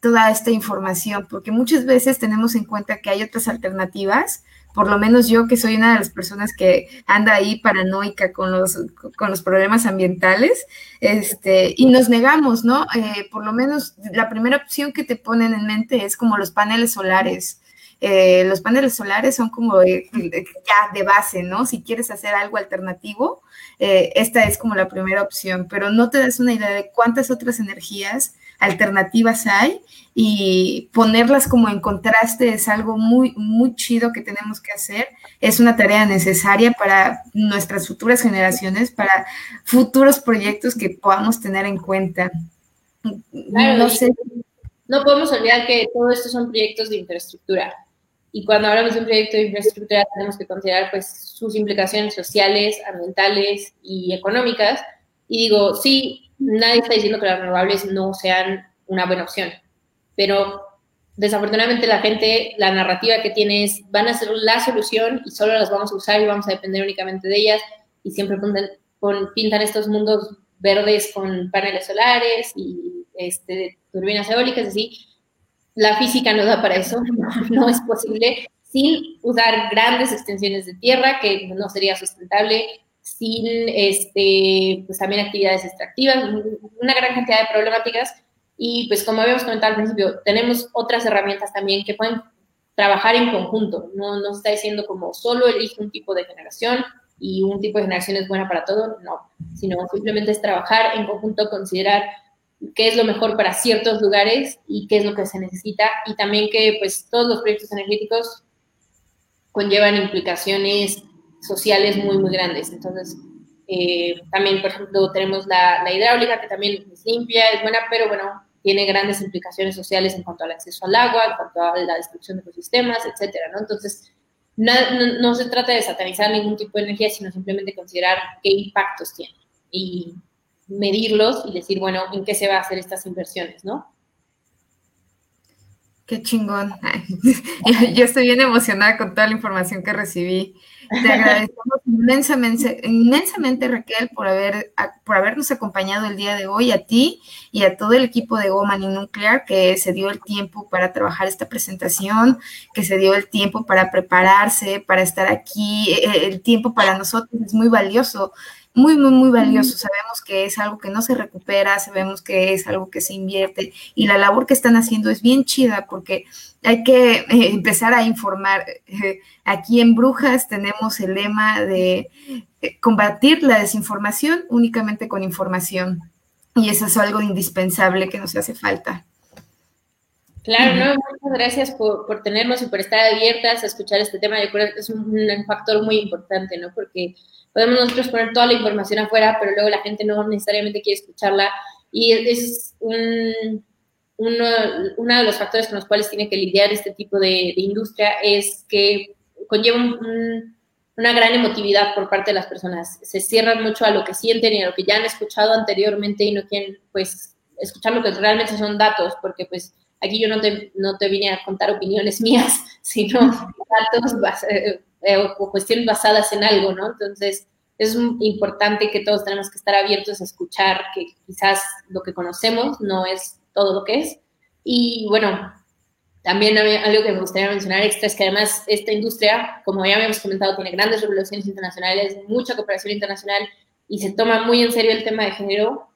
toda esta información, porque muchas veces tenemos en cuenta que hay otras alternativas, por lo menos yo que soy una de las personas que anda ahí paranoica con los, con los problemas ambientales, este, y nos negamos, ¿no? Eh, por lo menos la primera opción que te ponen en mente es como los paneles solares. Eh, los paneles solares son como ya de base, ¿no? Si quieres hacer algo alternativo, eh, esta es como la primera opción, pero no te das una idea de cuántas otras energías alternativas hay y ponerlas como en contraste es algo muy, muy chido que tenemos que hacer. Es una tarea necesaria para nuestras futuras generaciones, para futuros proyectos que podamos tener en cuenta.
no sé. No podemos olvidar que todo esto son proyectos de infraestructura. Y cuando hablamos de un proyecto de infraestructura tenemos que considerar pues sus implicaciones sociales, ambientales y económicas. Y digo, sí, nadie está diciendo que las renovables no sean una buena opción, pero desafortunadamente la gente, la narrativa que tiene es, van a ser la solución y solo las vamos a usar y vamos a depender únicamente de ellas y siempre pintan estos mundos verdes con paneles solares y este, turbinas eólicas, así. La física no da para eso, no, es posible sin usar grandes extensiones de tierra, que no sería sustentable, sin este, pues también actividades extractivas, una gran cantidad de problemáticas. Y pues como habíamos comentado al principio, tenemos otras herramientas también que pueden trabajar en conjunto. No, no está diciendo como solo elige un tipo de generación y un tipo de generación es buena para todo, no, sino simplemente es trabajar en conjunto, considerar qué es lo mejor para ciertos lugares y qué es lo que se necesita y también que pues todos los proyectos energéticos conllevan implicaciones sociales muy, muy grandes. Entonces, eh, también, por ejemplo, tenemos la, hidráulica, que también es limpia, es buena, pero bueno, tiene grandes implicaciones sociales en cuanto al acceso al agua, en cuanto a la destrucción de ecosistemas, etcétera, ¿no? Entonces, no, se trata de satanizar ningún tipo de energía, sino simplemente considerar qué impactos tiene. Y medirlos y decir, bueno, en qué se va a hacer estas inversiones, ¿no?
Qué chingón. Yo estoy bien emocionada con toda la información que recibí. Te agradecemos inmensamente, inmensamente, Raquel, por, haber, por habernos acompañado el día de hoy, a ti y a todo el equipo de Goman y Nuclear, que se dio el tiempo para trabajar esta presentación, que se dio el tiempo para prepararse, para estar aquí. E, el tiempo para nosotros es muy valioso muy, muy, muy valioso. Sabemos que es algo que no se recupera, sabemos que es algo que se invierte y la labor que están haciendo es bien chida porque hay que eh, empezar a informar. Eh, aquí en Brujas tenemos el lema de eh, combatir la desinformación únicamente con información y eso es algo indispensable que nos hace falta.
Claro, no, muchas gracias por, por, tenernos y por estar abiertas a escuchar este tema. Yo creo que es un, un factor muy importante, ¿no? Porque podemos nosotros poner toda la información afuera, pero luego la gente no necesariamente quiere escucharla y es un, uno, uno, de los factores con los cuales tiene que lidiar este tipo de, industria es que conlleva una gran emotividad por parte de las personas. Se cierran mucho a lo que sienten y a lo que ya han escuchado anteriormente y no quieren, pues, escuchar lo que realmente son datos, porque, pues, aquí yo no te, no te vine a contar opiniones mías, sino datos eh, o cuestiones basadas en algo, ¿no? Entonces, es importante que todos tenemos que estar abiertos a escuchar que quizás lo que conocemos no es todo lo que es. Y bueno, también algo que me gustaría mencionar extra es que además esta industria, como ya habíamos comentado, tiene grandes revoluciones internacionales, mucha cooperación internacional y se toma muy en serio el tema de género.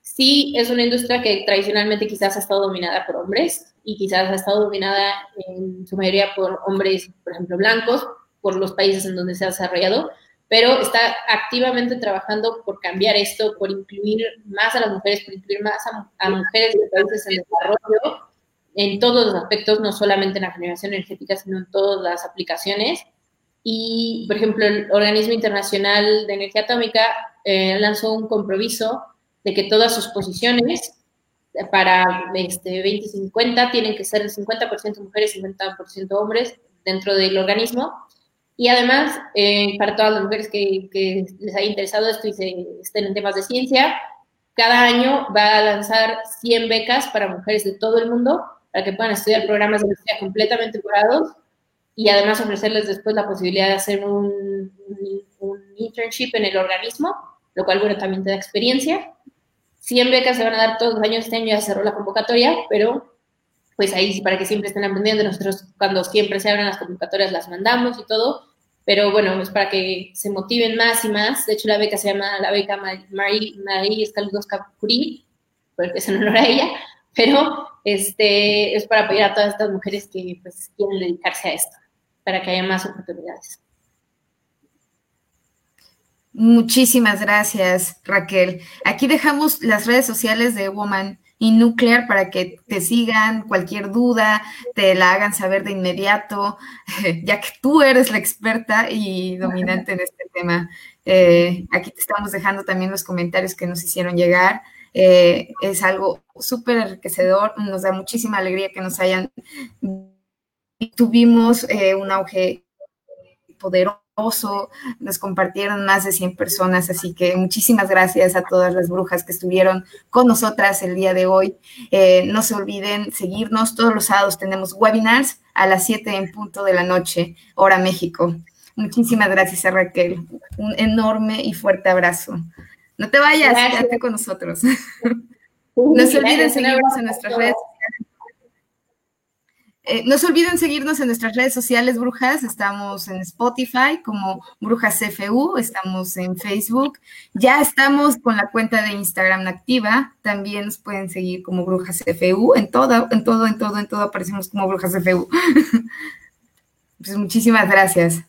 Sí, es una industria que tradicionalmente quizás ha estado dominada por hombres y quizás ha estado dominada en su mayoría por hombres, por ejemplo, blancos, por los países en donde se ha desarrollado, pero está activamente trabajando por cambiar esto, por incluir más a las mujeres, por incluir más a, mujeres de países en desarrollo en todos los aspectos, no solamente en la generación energética, sino en todas las aplicaciones. Y, por ejemplo, el Organismo Internacional de Energía Atómica eh, lanzó un compromiso de que todas sus posiciones para este 2050 tienen que ser el 50% mujeres y 50% hombres dentro del organismo y además, eh, para todas las mujeres que, les haya interesado esto y se, estén en temas de ciencia, cada año va a lanzar 100 becas para mujeres de todo el mundo para que puedan estudiar programas de universidad completamente curados y además ofrecerles después la posibilidad de hacer un, un, internship en el organismo, lo cual, bueno, también te da experiencia. 100 becas se van a dar todos los años, este año ya cerró la convocatoria, pero pues ahí para que siempre estén aprendiendo. Nosotros cuando siempre se abren las convocatorias las mandamos y todo, pero bueno, es para que se motiven más y más. De hecho, la beca se llama la beca Marie, Marie Skłodowska Curie, porque es en honor a ella, pero este, es para apoyar a todas estas mujeres que pues, quieren dedicarse a esto, para que haya más oportunidades.
Muchísimas gracias, Raquel. Aquí dejamos las redes sociales de Woman y Nuclear para que te sigan cualquier duda, te la hagan saber de inmediato, ya que tú eres la experta y dominante en este tema. Eh, aquí te estamos dejando también los comentarios que nos hicieron llegar. Eh, es algo súper enriquecedor, nos da muchísima alegría que nos hayan... Tuvimos eh, un auge poderoso nos compartieron más de 100 personas, así que muchísimas gracias a todas las brujas que estuvieron con nosotras el día de hoy. Eh, no se olviden seguirnos, todos los sábados tenemos webinars a las 7 en punto de la noche, hora México. Muchísimas gracias a Raquel, un enorme y fuerte abrazo. No te vayas, quédate con nosotros. no se olviden seguirnos en nuestras redes eh, no se olviden seguirnos en nuestras redes sociales, Brujas. Estamos en Spotify como Brujas CFU, estamos en Facebook. Ya estamos con la cuenta de Instagram activa. También nos pueden seguir como Brujas CFU. En todo, en todo, en todo, en todo aparecemos como Brujas CFU. pues muchísimas gracias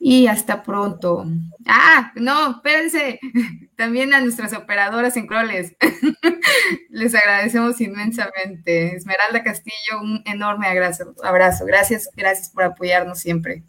y hasta pronto. Ah, no, espérense. También a nuestras operadoras en Croles. Les agradecemos inmensamente. Esmeralda Castillo, un enorme abrazo. abrazo. Gracias, gracias por apoyarnos siempre.